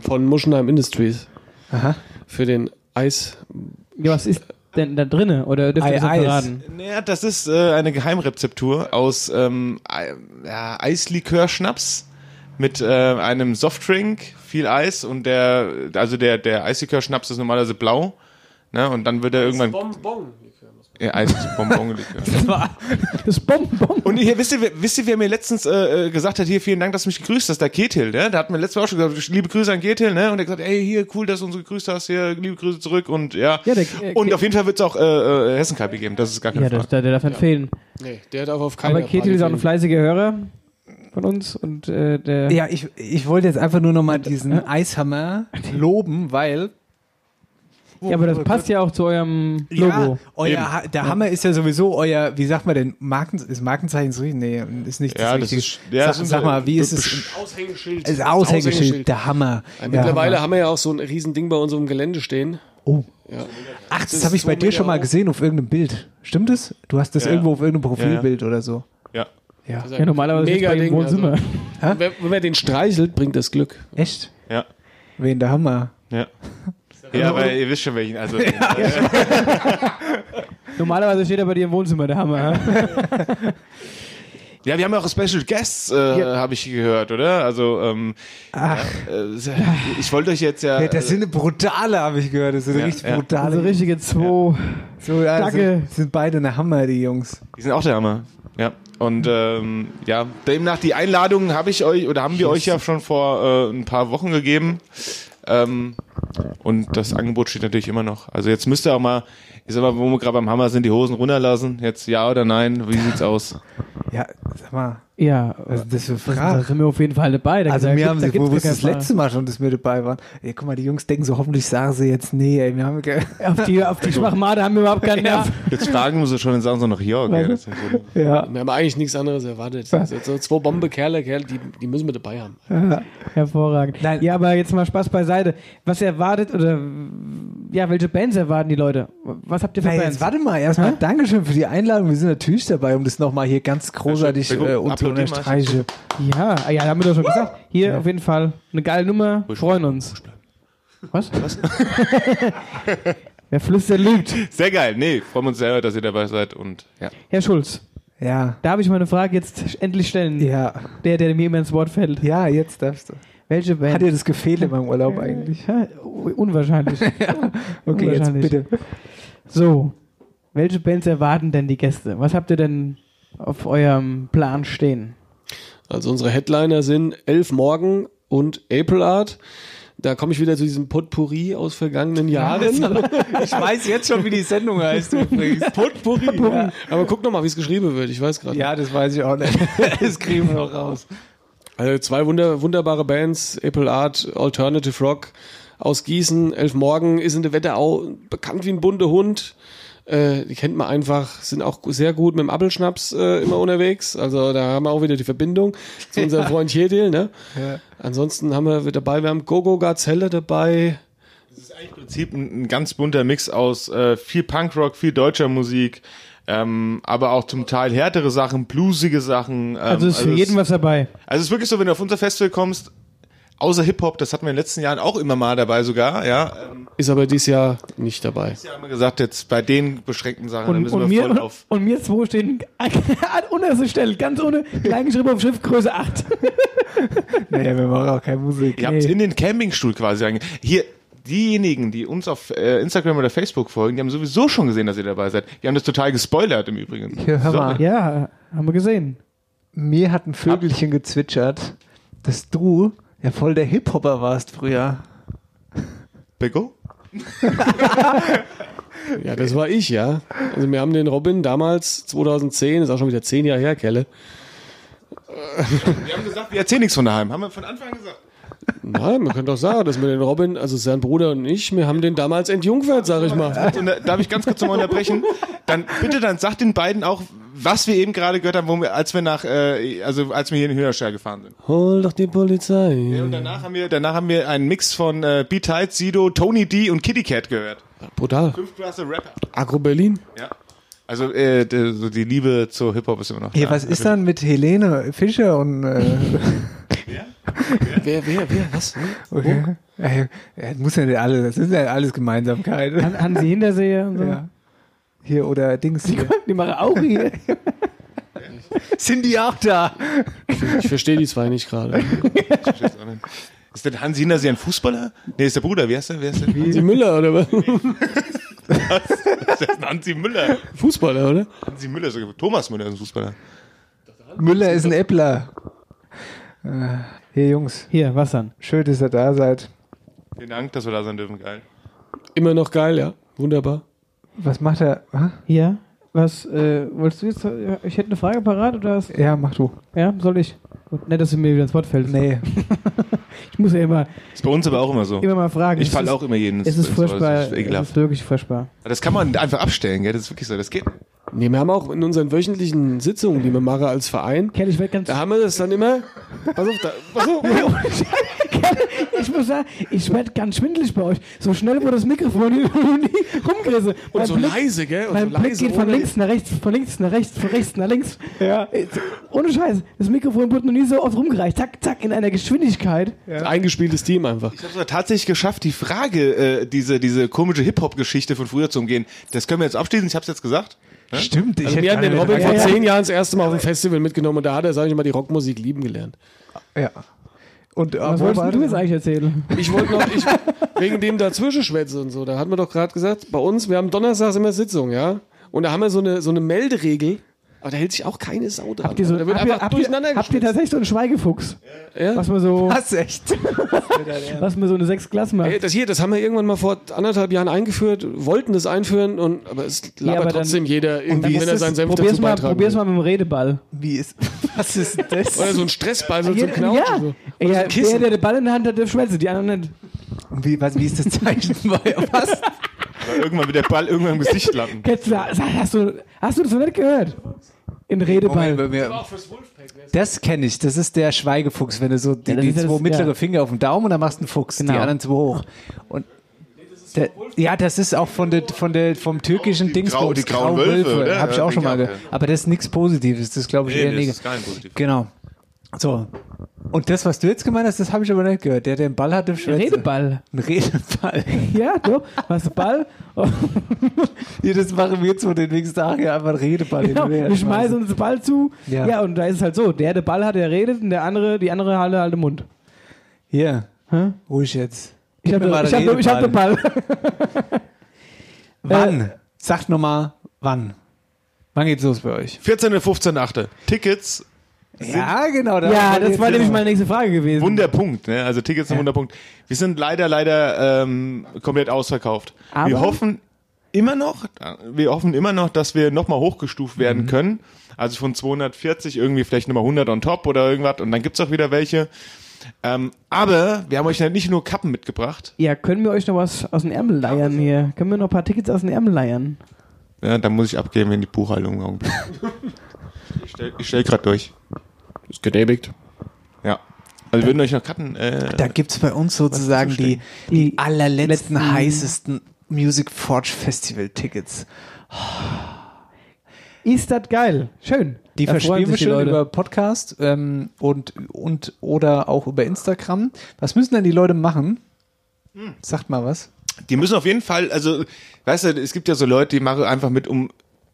Von Muschenheim Industries. Aha. Für den Eis. Ja, was ist denn da drinnen? Oder dürft ihr das Ei- verraten? Naja, das ist äh, eine Geheimrezeptur aus ähm, Ei- ja, Eislikör-Schnaps mit äh, einem Softdrink, viel Eis und der, also der, der Eislikör-Schnaps ist normalerweise blau. Ne, und dann wird er irgendwann. Bonbon. Ja, Eis-Bonbon-Likör. Das Bonbon. Und hier, wisst ihr, wer- wisst ihr, wer mir letztens äh, äh, gesagt hat, hier, vielen Dank, dass du mich gegrüßt hast, der Kethil, ne? Der hat mir letztes Mal auch schon gesagt, liebe Grüße an Kethil, ne? Und er hat gesagt, ey, hier, cool, dass du uns gegrüßt hast, hier, liebe Grüße zurück und ja. Ja, der, äh, und auf jeden Fall wird es auch äh, äh, Hessenkalbi geben, das ist gar keine Ja, das, Frage. der, der darf nicht fehlen. Nee, der darf auf keinen Aber Ketil ist auch ein fleißiger Hörer von uns und äh, der. Ja, ich, ich wollte jetzt einfach nur nochmal diesen Eishammer loben, weil. Ja, aber das passt ja auch zu eurem Logo. Ja, euer, Ha- der Hammer ist ja sowieso euer, wie sagt man denn, Marken, ist Markenzeichen so? Nee, ist nicht das Ja, das Richtige. ist- ja, sag, das ist sag mal, wie ist es? Aushängeschild. Es ist Aushängeschild, der Hammer. Ja, mittlerweile Hammer. haben wir ja auch so ein Riesending bei unserem Gelände stehen. Oh. Ja. Ach, das, ist habe ich bei dir schon mal gesehen auf irgendeinem Bild. Stimmt es? Du hast das Ja. irgendwo auf irgendeinem. Profilbild oder so. Ja. Ja. Das Ja, normalerweise Mega Ding. Also, wenn, wenn man den streichelt, bringt das Glück. Echt? Ja. Wen der Hammer? Ja. Ja, aber ihr wisst schon welchen. Also, Normalerweise steht er bei dir im Wohnzimmer, der Hammer. ja, wir haben ja auch Special Guests, äh, habe ich gehört, oder? Also, ähm, ja, äh, ich wollte euch jetzt ja. Ja, das sind brutale, habe ich gehört. Das sind Ja, richtig ja. brutale. Also richtige zwei. so, ja, Danke. Sind, sind beide eine Hammer, die Jungs. Die sind auch der Hammer. Ja. Und ähm, ja, demnach die Einladung habe ich euch oder haben wir euch ja schon vor äh, ein paar Wochen gegeben. Ähm, und das Angebot steht natürlich immer noch. Also jetzt müsst ihr auch mal, ich sag mal, wo wir gerade beim Hammer sind, die Hosen runterlassen. Jetzt ja oder nein? Wie sieht's aus? Ja, sag mal, Ja, ist das für da Fragen? sind wir auf jeden Fall dabei. Da, Also da mir haben da sie, wo wir das letzte Mal schon, dass wir dabei waren. Ey, guck mal, die Jungs denken so, hoffentlich sagen sie jetzt nee, ey, wir haben. Auf die, auf die Schwachmate haben wir überhaupt keinen Nerv. Jetzt fragen wir sie schon und sagen sie noch ja. Ist so. Ja, Wir haben eigentlich nichts anderes erwartet. Also so zwei Bombe-Kerle, Kerle, die, die müssen wir dabei haben. Hervorragend. Nein. Ja, aber jetzt mal Spaß beiseite. Was erwartet oder ja, welche Bands erwarten die Leute? Was habt ihr für Na, Bands? jetzt warte mal, erstmal? Dankeschön für die Einladung. Wir sind natürlich dabei, um das nochmal hier ganz großartig Ja, äh, und unterstreichen. Ja, ah, ja, haben wir doch schon gesagt. Hier auf jeden Fall eine geile Nummer. Freuen uns. Was? Was? Wer flüstert, lügt. Sehr geil. Nee, freuen wir uns selber, dass ihr dabei seid und ja. Herr Schulz, Ja, darf ich meine Frage jetzt endlich stellen? ja, Der, der mir immer ins Wort fällt. ja, jetzt darfst du. Welche Band? Hat dir das gefehlt in meinem Urlaub eigentlich? Ja, unwahrscheinlich. Okay, jetzt Unwahrscheinlich. bitte. So, welche Bands erwarten denn die Gäste? Was habt ihr denn auf eurem Plan stehen? Also unsere Headliner sind Elf Morgen und April Art. Da komme ich wieder zu diesem Potpourri aus vergangenen Jahren. Ich weiß jetzt schon, wie die Sendung heißt übrigens. Potpourri. Ja. Aber guck noch mal, wie es geschrieben wird. Ich weiß gerade. Ja, das weiß ich auch nicht. Das kriegen wir noch raus. Also zwei wunder, wunderbare Bands, April Art, Alternative Rock aus Gießen. Elf Morgen ist in der Wetterau bekannt wie ein bunter Hund. Äh, die kennt man einfach, sind auch sehr gut mit dem Appelschnaps äh, immer unterwegs. Also da haben wir auch wieder die Verbindung zu unserem Freund Chetil. Ne? Ja. Ansonsten haben wir wieder dabei, wir haben Gogo Gazelle dabei. Im Prinzip ein, ein ganz bunter Mix aus äh, viel Punkrock, viel deutscher Musik, ähm, aber auch zum Teil härtere Sachen, bluesige Sachen. Ähm, Also ist für jeden es, was dabei. Also es ist wirklich so, wenn du auf unser Festival kommst, außer Hip-Hop, das hatten wir in den letzten Jahren auch immer mal dabei sogar, ja. Ähm, Ist aber dieses Jahr nicht dabei. ja, haben wir gesagt, jetzt bei den beschränkten Sachen, dann Und, müssen und, wir mir, voll auf. und mir zwei stehen an unterster Stelle, ganz ohne, klein geschrieben auf Schriftgröße 8. Naja, wir machen auch keine Musik. Ihr habt in den Campingstuhl quasi reinge- Hier, diejenigen, die uns auf äh, Instagram oder Facebook folgen, die haben sowieso schon gesehen, dass ihr dabei seid. Die haben das total gespoilert im Übrigen. Hier, hör mal. Ja, haben wir gesehen. Mir hat ein Vögelchen gezwitschert, dass du ja voll der Hip-Hopper warst früher. Bego? Ja, das war ich, ja. Also wir haben den Robin damals, 2010, ist auch schon wieder zehn Jahre her, Kelle. Wir haben gesagt, wir erzählen nichts von daheim. Haben wir von Anfang an gesagt. Nein, man könnte doch sagen, dass wir den Robin, also sein Bruder und ich, wir haben den damals entjungfert, sag ich mal. Und, äh, darf ich ganz kurz nochmal unterbrechen? Dann bitte, dann sagt den beiden auch, was wir eben gerade gehört haben, wo wir, als wir nach, äh, also als wir hier in den Hühnerstall gefahren sind. Hol doch die Polizei. Ja, und danach haben wir, danach haben wir einen Mix von äh, B-Tight, Sido, Tony D und Kitty Cat gehört. Brutal. Fünfklasse Rapper. Agro Berlin. Ja. Also äh, so die Liebe zu Hip-Hop ist immer noch da. was ist dann mit Helene Fischer und äh, Wer, wer, wer, was? okay. ja, ja, muss ja nicht alles, das ist ja alles Gemeinsamkeit. Han Hansi Hinterseher und so. Ja. Hier oder Dings. Hier. Die machen auch hier. Sind die auch da? Ich verstehe die zwei nicht gerade. Ist der Hansi Hintersee ein Fußballer? Nee, ist der Bruder. Wie heißt der? Wer ist der? Die Müller, oder was? Das ist ein Hansi Müller. Fußballer, oder? Hansi Müller, sogar Thomas Müller ist ein Fußballer. Müller ist ein Äppler. Äh, Hier, Jungs, Hier, was dann? schön, dass ihr da seid. Vielen Dank, dass wir da sein dürfen. Geil. Immer noch geil, ja. Wunderbar. Was macht er? Hä? Hier, was, äh, wolltest du jetzt, ja, ich hätte eine Frage parat oder was? Ja, mach du. Ja, soll ich? Gut, nicht, dass du mir wieder ins Wort fällst. Nee. Ich muss ja immer, Ist bei uns aber auch immer so. immer mal fragen. Ich falle auch immer jeden ins- Es ist ins Wort. furchtbar, Das ist es ist wirklich furchtbar. Das kann man einfach abstellen, gell? Das ist wirklich so. Das geht. Nee, wir haben auch in unseren wöchentlichen Sitzungen, die wir machen als Verein, Kenn ich werd ganz, da haben wir das dann immer. Pass auf, da, pass auf. ich muss sagen, ich werde ganz schwindelig bei euch. So schnell, wo das Mikrofon hier rumgrisse. Und Mein so Blick- leise, gell? Und Mein so Blick leise. geht von links nach rechts, von links nach rechts, von rechts nach links. Ja. Ohne Scheiß. Das Mikrofon wurde noch nie so oft rumgereicht. Zack, zack, in einer Geschwindigkeit. Eingespieltes Team einfach. Ich habe es tatsächlich geschafft, die Frage, äh, diese, diese komische Hip-Hop-Geschichte von früher zu umgehen. Das können wir jetzt abschließen. Ich habe es jetzt gesagt. Stimmt, ich Also hätte wir hatten den Robin vor ja. zehn Jahren das erste Mal auf dem Festival mitgenommen und da hat er, sag ich mal, die Rockmusik lieben gelernt. Ja. Und äh, Was wo wolltest du jetzt eigentlich erzählen? Ich wollte noch, ich, wegen dem Dazwischenschwätze und so, da hat man doch gerade gesagt, bei uns, wir haben donnerstags immer Sitzung, ja? Und da haben wir so eine, so eine Melderegel, aber da hält sich auch keine Sau dran. Habt ihr, so, da wird habt, ihr, einfach habt, ihr, durcheinander habt ihr geschmissen. tatsächlich so einen Schweigefuchs? Ja? Was man so, Was, echt? was man so eine sechs Klassen macht? Ey, das hier, das haben wir irgendwann mal vor anderthalb Jahren eingeführt, wollten das einführen, und, aber es labert aber dann- trotzdem jeder irgendwie, wie wenn er seinen Senf Probier's dazu mal, beitragen probier's will. mal mit dem Redeball. Wie ist, was ist das? Oder so ein Stressball so zum Knautschen. ja, So. ja so ein Kissen. der, der den Ball in der Hand hat, der schwätzt, die anderen nicht. Und wie, was, wie ist das Zeichen? was? Weil irgendwann wird der Ball irgendwann im Gesicht landen. Ketzler, hast du, hast du das noch nicht gehört? In Redeball. Moment, bei mir. Das kenne ich. Das ist der Schweigefuchs, wenn du so die, Ja, das die ist ja zwei das- mittlere ja. Finger auf den Daumen und dann machst du einen Fuchs, Genau. die anderen zwei hoch. Und der, ja, das ist auch von der, von der, vom türkischen Die Dings. Grau- die grauen Wölfe, oder? Habe ich auch schon mal gehört. Aber das ist nichts Positives. Das ist, glaube ich, Nee, eher nee, das negativ. ist kein positiv. Genau. So. Und das, was du jetzt gemeint hast, das habe ich aber nicht gehört. Der, der den Ball hatte, Ein Redeball. Ein Redeball. Ja, du hast du Ball. ja, das machen wir zu den nächsten Tagen ja einfach einen Redeball. Genau, wir schmeißen uns den Ball zu. Ja. Ja. und da ist es halt so, der der Ball hat, der redet und der andere, die andere hat halt den Mund. Hier, Hä? ruhig jetzt. Ich habe den hab, ich hab den. Ball. Wann? Sagt nochmal, wann? Wann geht's los bei euch? 14. und 15. 8. Tickets, Ja, genau. da Ja, das war nämlich hin. meine nächste Frage gewesen. Wunderpunkt, ne? Also Tickets ein Wunderpunkt. Wir sind leider, leider ähm, komplett ausverkauft. Aber- wir hoffen immer noch, wir hoffen immer noch, dass wir nochmal hochgestuft werden Mhm. können. Also von 240 irgendwie vielleicht nochmal 100 on top oder irgendwas. Und dann gibt's auch wieder welche. Ähm, aber wir haben euch ja nicht nur Kappen mitgebracht. Ja, können wir euch noch was aus den Ärmel leiern hier? Können wir noch ein paar Tickets aus den Ärmel leiern? Ja, dann muss ich abgeben in die Buchhaltung. Augenblick. ich stell, ich stell grad durch. Ist gedäbigt. Ja. Also wir würden euch noch cutten. Äh, Da gibt's bei uns sozusagen die, die Die allerletzten, letzten- heißesten Music Forge Festival Tickets. Ist das geil. Schön. Die verspielen wir über Podcast ähm, und, und oder auch über Instagram. Was müssen denn die Leute machen? Sagt mal was. die müssen auf jeden Fall, also, weißt du, es gibt ja so Leute, die machen einfach mit, um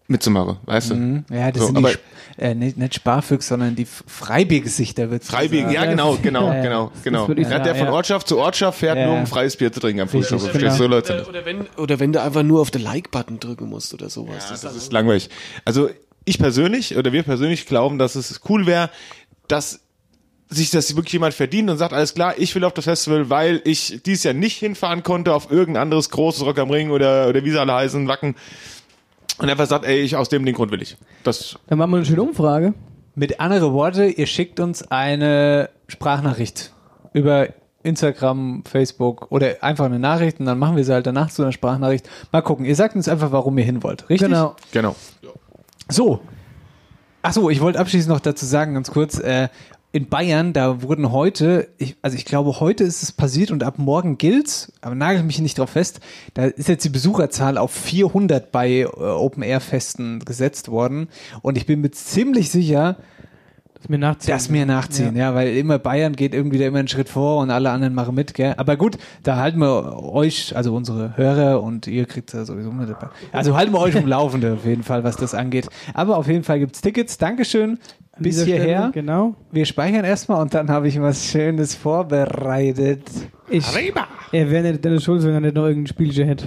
mitzumachen, weißt du? Ja, das So, sind aber- die, äh, nicht, nicht Sparfüchse, sondern die Freibiergesichter wird Freibier, ja, genau, genau, Ja, ja. genau, Das genau. ich Ja, der von ja. Ortschaft zu Ortschaft fährt Ja, nur, um freies Bier zu trinken am Verstehst du, so Leute das. Oder wenn, oder wenn du einfach nur auf den Like-Button drücken musst oder sowas. Ja, das ist langweilig. Also ich persönlich oder wir persönlich glauben, dass es cool wäre, dass sich das wirklich jemand verdient und sagt, alles klar, ich will auf das Festival, weil ich dieses Jahr nicht hinfahren konnte auf irgendein anderes großes Rock am Ring oder, oder wie sie alle heißen, Wacken. Und einfach sagt, ey, ich aus dem den Grund will ich. Das, Dann machen wir eine schöne Umfrage. Mit anderen Worte, ihr schickt uns eine Sprachnachricht über Instagram, Facebook oder einfach eine Nachricht und dann machen wir sie halt danach zu einer Sprachnachricht. Mal gucken, ihr sagt uns einfach, warum ihr hin wollt. Richtig? Genau. genau. So. Ach so, ich wollte abschließend noch dazu sagen, ganz kurz, äh, in Bayern, da wurden heute, ich, also ich glaube, heute ist es passiert und ab morgen gilt's, aber nagel mich nicht drauf fest, da ist jetzt die Besucherzahl auf 400 bei äh, Open-Air-Festen gesetzt worden und ich bin mir ziemlich sicher, Das mir nachziehen. das mir nachziehen, ja. weil immer Bayern geht irgendwie da immer einen Schritt vor und alle anderen machen mit, gell? Aber gut, da halten wir euch, also unsere Hörer und ihr kriegt da sowieso mit dabei. Also halten wir euch im Laufende auf jeden Fall, was das angeht. Aber auf jeden Fall gibt's Tickets. Dankeschön An bis hierher. Stelle, Genau. Wir speichern erstmal und dann habe ich was Schönes vorbereitet. Ich, er wäre nicht Dennis Schulz, wenn er nicht noch irgendein Spielchen hätte.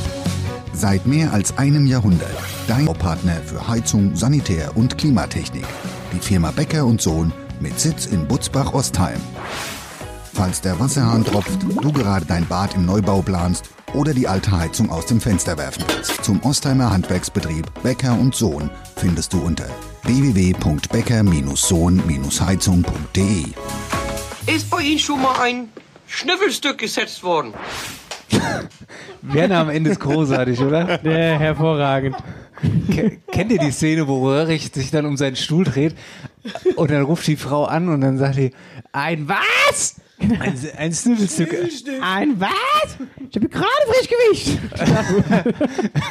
Seit mehr als einem Jahrhundert dein Partner für Heizung, Sanitär und Klimatechnik. Die Firma Becker und Sohn mit Sitz in Butzbach-Ostheim. Falls der Wasserhahn tropft, du gerade dein Bad im Neubau planst oder die alte Heizung aus dem Fenster werfen willst. Zum Ostheimer Handwerksbetrieb Becker und Sohn findest du unter www.becker-sohn-heizung.de. Ist bei Ihnen schon mal ein Schnüffelstück gesetzt worden? Werner am Ende ist großartig, oder? Ja, hervorragend. Ke- Kennt ihr die Szene, wo Röhrig sich dann um seinen Stuhl dreht und dann ruft die Frau an und dann sagt die, ein was? Ein, ein Sniffelstück. Ein was? Ich habe gerade Frischgewicht.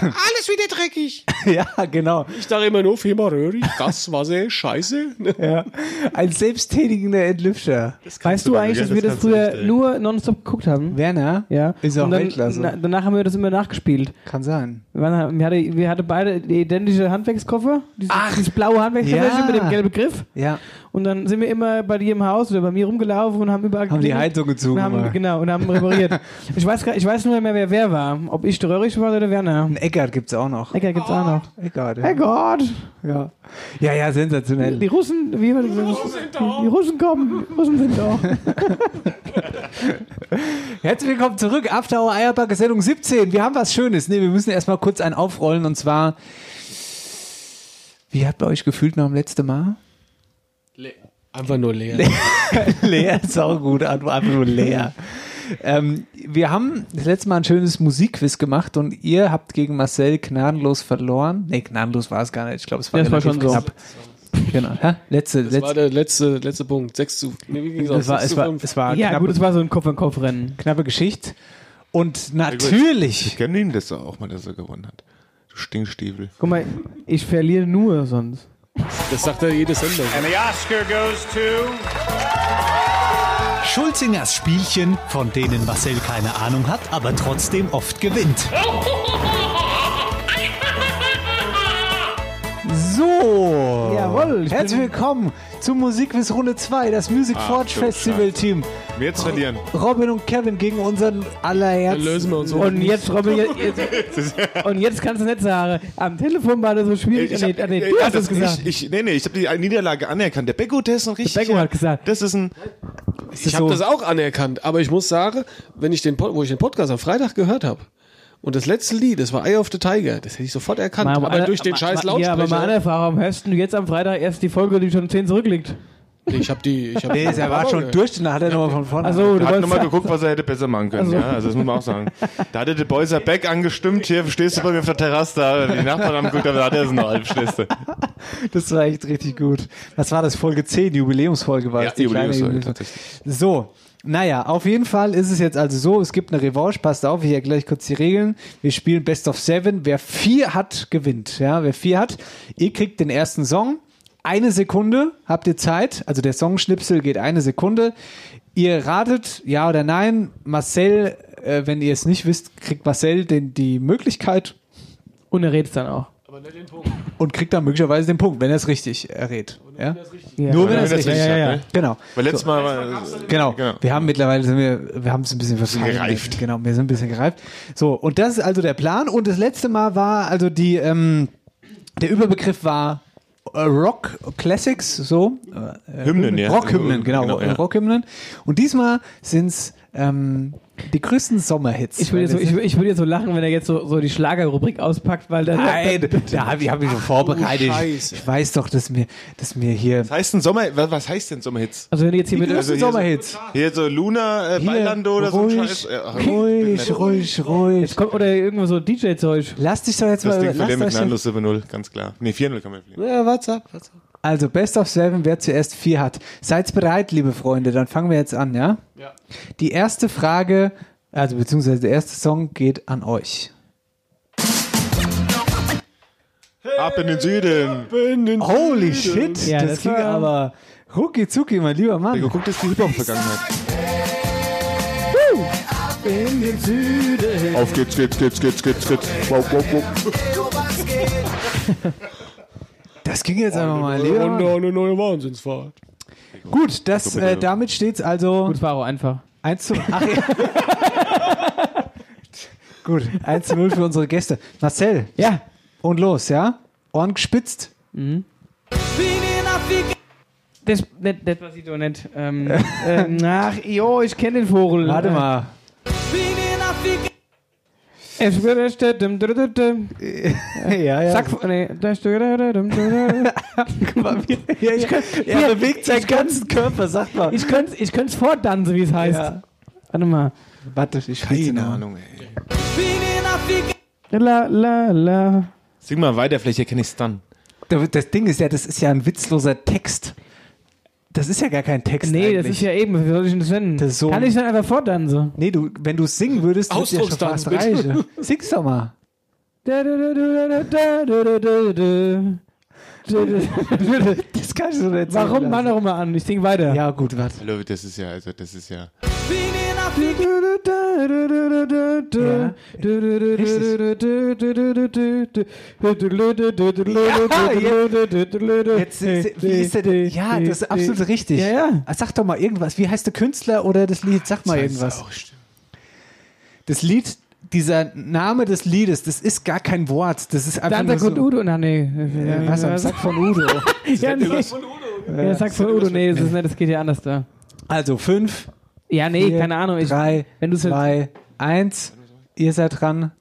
Alles wieder dreckig. Ja, genau. Ich dachte immer nur, Firma Röhrig, das war sehr scheiße. Ja. Ein selbsttätigender Entlüfter. Weißt du eigentlich, dass wir das früher nur nonstop geguckt haben? Werner Ja. ist auch Und dann, Weltklasse. na, danach haben wir das immer nachgespielt. Kann sein. Wir, waren, wir, hatte, wir hatten beide die identische Handwerkskoffer. Dieses, dieses blaue Handwerkskoffer Ja. mit dem gelben Griff. Ja. Und dann sind wir immer bei dir im Haus oder bei mir rumgelaufen und haben überall Haben die Heizung gezogen, Und haben, genau, und haben repariert. ich, weiß, ich weiß nur mehr, wer wer war. Ob ich der Röhrig war oder Werner. Ein Eckart gibt's auch noch. Ecker gibt's auch noch. Eckart. Ja. Herrgott! Ja. ja, ja, sensationell. Die Russen, wie war das? Die Russen kommen, die Russen sind da. Herzlich willkommen zurück. After Hour Eierbacke Sendung 17. Wir haben was Schönes. Nee, wir müssen erstmal kurz einen aufrollen und zwar, wie habt ihr euch gefühlt nach dem letzten Mal? Einfach nur leer. leer, sau gut, einfach nur leer. Ähm, wir haben das letzte Mal ein schönes Musikquiz gemacht und ihr habt gegen Marcel gnadenlos verloren. Nee, gnadenlos war es gar nicht. Ich glaube, es war Ja, es war schon so. knapp. Genau. Hä? Letzte, Das war letzte. der letzte, letzte Punkt. 6 zu. Nee, wie ging's? Es war, 6 es zu war, 5. es war Ja, knappe, gut, es war so ein Kopf-an-Kopf-Rennen. knappe Geschichte. Und natürlich, Ich kenne ihn das auch mal, dass er gewonnen hat. Du Stinkstiefel. Guck mal, ich verliere nur sonst. Das sagt er jede Sendung. the Oscar goes to. Schulzingers Spielchen, von denen Marcel keine Ahnung hat, aber trotzdem oft gewinnt. so. Jawohl, ich Herzlich willkommen zum Musikquiz Runde 2, das Music Ach, Forge du Festival Team. Wir jetzt verlieren. Robin und Kevin gegen unseren allerherzen. Dann lösen wir uns um. Und jetzt, Robin, jetzt, jetzt, und jetzt kannst du nicht sagen, am Telefon war das so schwierig. Ich nee, hab, nee, äh, du ja, hast es das- gesagt. Ich, ich, nee, nee, ich habe die Niederlage anerkannt. Der Becko, der ist ein richtig. Becko hat gesagt. Das ist ein. Ich habe das auch anerkannt, aber ich muss sagen, wenn ich den, wo ich den Podcast am Freitag gehört habe und das letzte Lied, das war Eye of the Tiger, das hätte ich sofort erkannt, Mal- aber mal- durch den mal- scheiß mal- Ja, aber mal Lautsprecher. andere warum hörst du jetzt am Freitag erst die Folge, die schon 10 zurückliegt? Nee, ich habe die, ich habe Nee, er war schon durch, dann hat er nochmal von vorne. Also, du Er hat nochmal geguckt, was er hätte besser machen können. Also- Ja, also das muss man auch sagen. Da hatte der Boyser Beck angestimmt, hier stehst du bei mir auf der Terrasse, da die Nachbarn haben geguckt, da hat er es noch halb. Das war echt richtig gut. Was war das? Folge 10, Jubiläumsfolge war Ja, das. die Jubiläumsfolge, Jubiläums- So. Naja, auf jeden Fall ist es jetzt also so, es gibt eine Revanche, passt auf, ich erkläre gleich kurz die Regeln. Wir spielen Best of Seven. Wer vier hat, gewinnt. Ja, wer vier hat, ihr kriegt den ersten Song. Eine Sekunde habt ihr Zeit, also der Songschnipsel geht eine Sekunde. Ihr ratet ja oder nein. Marcel, äh, wenn ihr es nicht wisst, kriegt Marcel den, die Möglichkeit Und er redet dann auch. Und kriegt dann möglicherweise den Punkt, wenn er es richtig errät. Ja? Ja. Nur wenn er es er es richtig richtig hat. hat, ne? Genau. Weil letztes Mal war. Genau. Genau. Wir haben mittlerweile sind wir, wir haben es ein bisschen verfeinert. gereift. Genau, wir sind ein bisschen gereift. So, und das ist also der Plan. Und das letzte Mal war also die, ähm, der Überbegriff war äh, Rock Classics, so. Äh, Hymnen, ja. Rockhymnen, genau, Genau, ja. Rockhymnen. Und diesmal sind es ähm, die größten Sommerhits. Ich würde jetzt, so, ich, ich würd jetzt so lachen, wenn er jetzt so, so die Schlagerrubrik auspackt, weil dann. Nein, da habe ich, hab ich schon vorbereitet. Ich, Scheiße. ich weiß doch, dass mir, dass mir hier Was heißt denn Sommer? Was, was heißt denn Sommerhits? Also wenn du jetzt hier die mit. größten hier so- Sommerhits. Hier so Luna, äh, Hier, Bailando oder so ein ruhig, Scheiß. Ja, ruhig, ruhig, ruhig. Jetzt kommt, oder irgendwo so DJ-Zeug. Lass dich doch jetzt Das mal. Ding lass verlieren mit Nando 7-0, ganz klar. Nee, 4-0 kann man verlieren. Ja, what's up, what's up. Also Best of Seven, wer zuerst vier hat. Seid bereit, liebe Freunde, dann fangen wir jetzt an, ja? Ja. Die erste Frage, also beziehungsweise der erste Song geht an euch. Ab in den Süden. Holy shit, Ja, das, das ging war- aber rucki zucki, mein lieber Mann. geguckt ist die Hip-Hop-Vergangenheit. In den Süden. Auf geht's, geht's, geht's, geht's, geht's, geht's. Wow, wow, wow. Das ging jetzt einfach mal, lieber Und eine neue Wahnsinnsfahrt. Gut, das, äh, damit steht's also Gut, war auch einfach. 1 zu Ach, ja. Gut, 1 zu 0 für unsere Gäste. Marcel, Ja. und los, ja? Ohren gespitzt. Das, nicht, nicht was ich doch nicht. Ähm, ähm, ach, jo, ich kenne den Vogel. Warte mal. Ja, ja. Sack, nee, dum, dum, dum. ja, ich kann, er Ja, bewegt seinen ich ganzen Körper, sag mal. Ich könnte ich könnte es fortdanzen, wie es heißt. Ja. Warte mal. Warte, ich Keine. Ahnung, ey. La, la, la. Sing mal weiter, vielleicht erkenne ich's dann. Das Ding ist ja, das ist ja ein witzloser Text. Das ist ja gar kein Text. Nee, eigentlich. das ist ja eben, wie soll ich denn das nennen? Das so Kann ich dann einfach fordern so? Nee, du, wenn du es singen würdest, würde ja schon fast reichen. Sing's doch mal. das kann ich so nicht Warum, Mach doch mal an? Ich sing weiter. Ja, gut, warte. Hallo, das ist ja, also das ist ja. Wie Jetzt, wie ist der denn? Ja, das ist absolut richtig. Ja, ja. Sag doch mal irgendwas. Wie heißt der Künstler oder das Lied? Sag mal irgendwas. Das Lied, dieser Name des Liedes, das ist gar kein Wort. Das ist einfach Dann nur sagt so. Udo, na nee. Ja, was am Sack von Udo. Ja, nee. Ja, sag von Udo, nee, das, ist nicht, das geht ja anders da. Also fünf, Ja, nee, vier, keine Ahnung. Ich, drei, wenn zwei, eins. Ihr seid dran.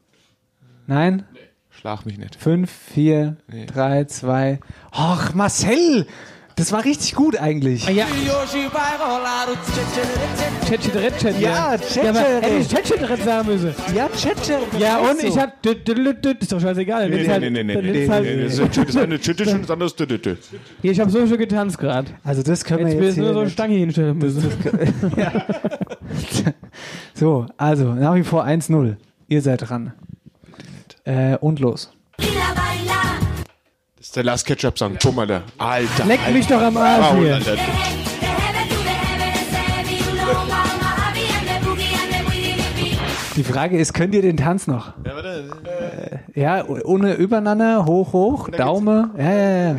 Nein? Schlag mich nicht. Fünf, vier, drei, zwei. Ach, Marcel! Das war richtig gut eigentlich. Ah, ja. Chetcheretchet, Ja, ich Chetcheretchet sagen müssen. Ja, Tschetscher. Ja, und ich hab. Ist doch scheißegal. Nee, Jetzt nee, nee, nee, das ist eine Tüte und das andere ist. Hier, ich hab so schon getanzt gerade. Also das können Jetzt wir jetzt ich nur so eine Stange hinstellen müssen. So, also nach wie vor 1-0. Ihr seid dran. Und los. Das ist der Last Ketchup-Song. Guck mal da. Alter. Leck Alter. mich doch am Arsch Wow, hier. Alter. Die Frage ist, könnt ihr den Tanz noch? Ja, warte. Ja, ohne Übereinander, hoch, hoch, Daumen. Ja, ja, ja.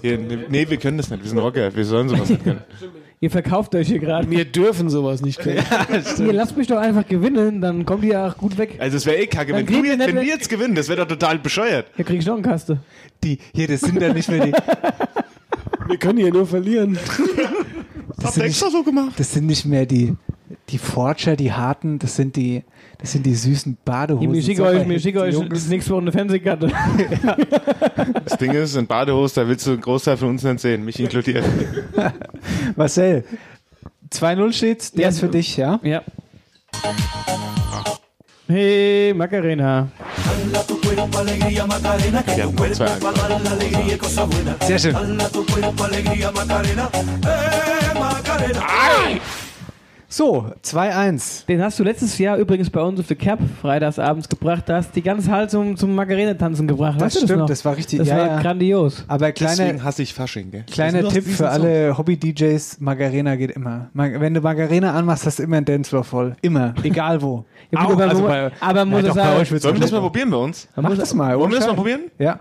Hier, nee, nee, wir können das nicht. Wir sind Rocker. Wir sollen sowas nicht können. Ihr verkauft euch hier gerade. Wir dürfen sowas nicht können. Ihr lasst mich doch einfach gewinnen, dann kommt ihr auch gut weg. Also es wäre eh kacke, Dann wenn, du wir jetzt, wenn wir jetzt gewinnen. Das wäre doch total bescheuert. Hier krieg ich noch eine Kaste. Die, hier, das sind ja nicht mehr die. Wir können hier nur verlieren. Das sind, nicht, so gemacht. das sind nicht mehr die, die Forger, die harten, das sind die, das sind die süßen Badehosen. Mir schicke euch, mir schicke euch Jungs. nächste Woche eine Fernsehkarte. Das Ding ist, in Badehose, da willst du einen Großteil von uns nicht sehen, mich inkludiert. Marcel, 2-0 steht's, der Ja, ist für dich, ja? Ja. Hey, Macarena. Sehr schön. So, 2-1. Den hast du letztes Jahr übrigens bei uns auf der Cap freitagsabends gebracht. Da hast die ganze Hals zum, zum Macarena-Tanzen gebracht. Das weißt du stimmt, noch? das war richtig- Das ja, war ja. grandios. Aber Deswegen kleiner, hasse ich Fasching, gell? kleiner Das Tipp für alle Hobby-DJs, Margarena geht immer. Wenn du Margarena anmachst, hast du immer einen Dancefloor voll. Immer, egal wo. Ja, gut, Au, aber, also wo- bei- aber muss Ja, ich doch, bei sagen, Sollen wir das mal probieren bei uns? Mach das mal. Wollen wir das mal probieren? Ja.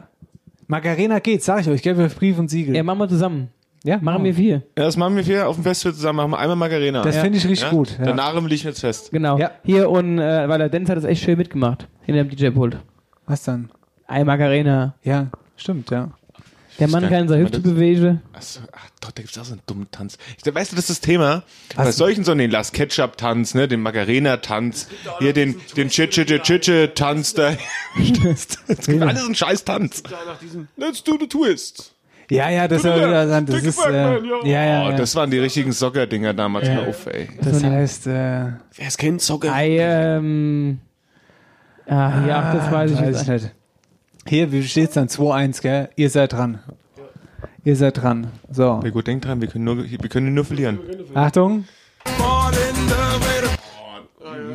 Margarena geht, sag ich euch, gell, wir Brief und Siegel. ja, machen wir zusammen. Ja, Machen wir vier. Ja, das machen wir vier auf dem Festival zusammen. Machen wir einmal Margarena. Das ja? finde ich richtig ja? gut. Ja. Danach will ich jetzt fest. Genau. Ja. Hier und, äh, weil der Denz hat das echt schön mitgemacht. In dem DJ-Pult. Was dann? Ei, Macarena. Ja, stimmt, ja. Der Mann kann seine Hüfte das- bewegen. Achso, ach, doch, da gibt's auch so einen dummen Tanz. Ich, weißt du, das ist das Thema. Was? Bei solchen so den Las Ketchup-Tanz, ne, den Macarena-Tanz, hier den, den Chiche-Chiche-Tanz da. Es gibt alles einen scheiß Tanz. Let's do the twist. Ja, ja, das, das, das, ist, äh, ja, ja, Oh, ja. das waren die richtigen Soccer-Dinger damals. Hör auf, ey. Das heißt, äh, Wer es kennt, Soccer. Ei, ähm. Ah, ja, ach, das weiß ich weiß jetzt. ich nicht. Hier, wie steht's dann? 2-1, gell? Ihr seid dran. Ihr seid dran. So, Ja, gut, denk dran, wir können nur, wir können nur verlieren. Achtung.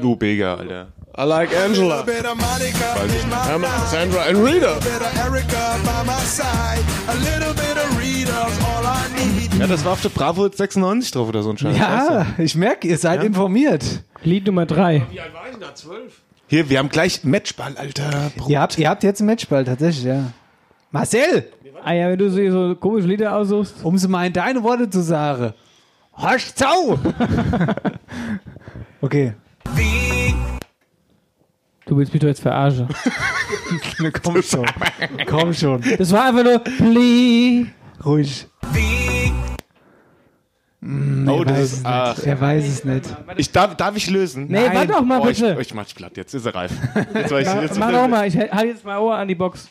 Lou Bega, Alter. I like Angela. Emma, Sandra and Rita. Ja, das war auf der Bravo 96 drauf oder so ein Scheiß. Ja, ich merke, ihr seid informiert. Lied Nummer drei. Wie alt war ich denn da? Zwölf? du? Hier, wir haben gleich Matchball, Alter. Ihr habt, ihr habt jetzt ein Matchball, tatsächlich, ja. Marcel, Ah ja, wenn du so, so komische Lieder aussuchst. um es mal in deine Worte zu sagen. Horch zau! okay, Du willst mich doch jetzt verarschen. komm schon. komm schon. Das war einfach nur Plee. Ruhig. Hm, Oh, er, das weiß ist- es ach. nicht. er weiß es nicht. Ich darf, darf ich lösen? Nee, warte doch mal oh, ich, bitte. oh, ich mach's platt, jetzt ist er reif. Jetzt war ich, Mach, jetzt mach doch mal, ich halte jetzt mal Ohr an die Box.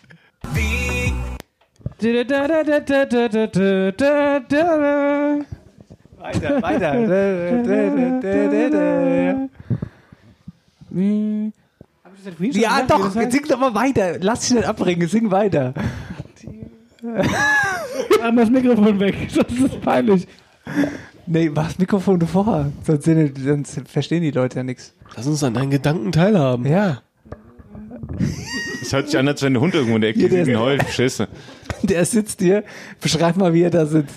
Weiter, weiter. ja, doch, sing doch mal weiter. Lass dich nicht abbringen, sing weiter. Mach mal das Mikrofon weg, sonst ist peinlich. Nee, mach das Mikrofon vor. Sonst, sind, sonst verstehen die Leute ja nichts. Lass uns an deinen Gedanken teilhaben. Ja. Es hört sich an, als wenn der Hund irgendwo in der Ecke liegt und heult. Scheiße. Der sitzt hier. Beschreib mal, wie er da sitzt.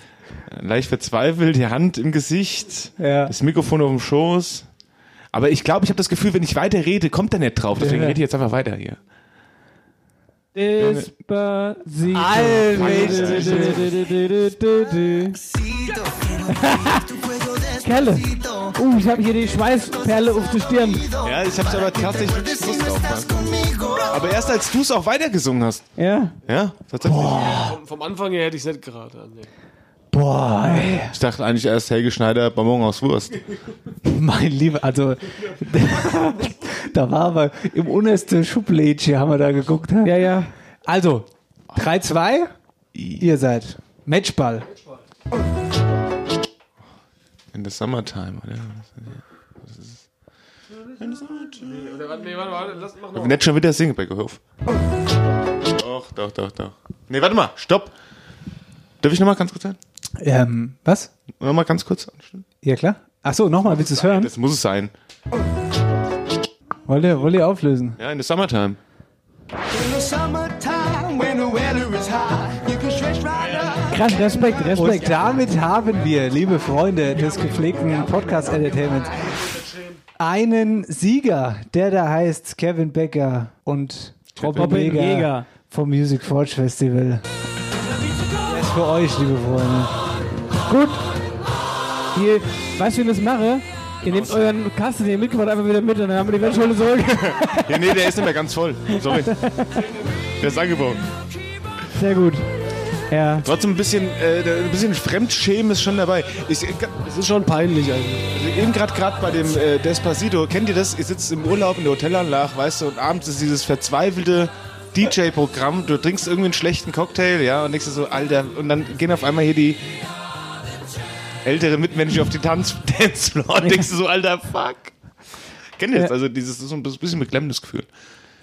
Leicht verzweifelt, die Hand im Gesicht, Ja. das Mikrofon auf dem Schoß. Aber ich glaube, ich habe das Gefühl, wenn ich weiter rede, kommt er nicht drauf. Deswegen rede ich jetzt einfach weiter hier. Despacito. Kerle. Uh, ich habe hier die Schweißperle auf der Stirn. Ja, ich hab's aber tatsächlich Lust drauf. Mann. Aber erst als du es auch weitergesungen hast. Ja. Ja, tatsächlich. Vom, vom Anfang her hätte ich es nicht gerade. Nee. Boah, ey. Ich dachte eigentlich erst Helge Schneider, Bonbon aus Wurst. Mein Lieber, also da war aber im untersten Schublädchen haben wir da geguckt. Ja, ja. Also, 3-2, ihr seid Matchball. In the summertime, oder? Oder, warte, nee, warte, warte, lass, mach noch. nicht schon wieder singen, Beckerhof. Doch, doch, doch, doch. Nee, warte mal, stopp. Darf ich nochmal ganz kurz sein? Ähm, was? Nochmal ganz kurz anstimmen? Ja, klar. Ach so, nochmal, willst du es hören? Das muss es sein. Wollt ihr, wollt ihr auflösen? Ja, in the summertime. Krass, Respekt, Respekt. Und damit haben wir, liebe Freunde des gepflegten Podcast-Entertainments, einen Sieger, der da heißt Kevin Becker und Robin, Jäger. vom Music Forge Festival. für euch, liebe Freunde. Gut. Hier, weißt du, wie ich das mache? Ihr nehmt euren Kasten, den ihr mitgebracht habt, einfach wieder mit und dann haben wir die Wetschule zurück. Ja, nee, der ist nicht mehr ganz voll. Sorry. Der ist angebaut. Sehr gut. Ja. Trotzdem ein bisschen, äh, ein bisschen Fremdschämen ist schon dabei. Ich, Es ist schon peinlich eigentlich. Also eben gerade gerade bei dem äh, Despacito, kennt ihr das? Ihr sitzt im Urlaub in der Hotelanlage, weißt du, und abends ist dieses verzweifelte DJ-Programm, du trinkst irgendwie einen schlechten Cocktail, ja, und denkst so, Alter, und dann gehen auf einmal hier die ältere Mitmenschen auf die Tanz Dancefloor und denkst du so, Alter, fuck. Kennt ihr das? Ja. Also dieses so ein bisschen beklemmendes Gefühl.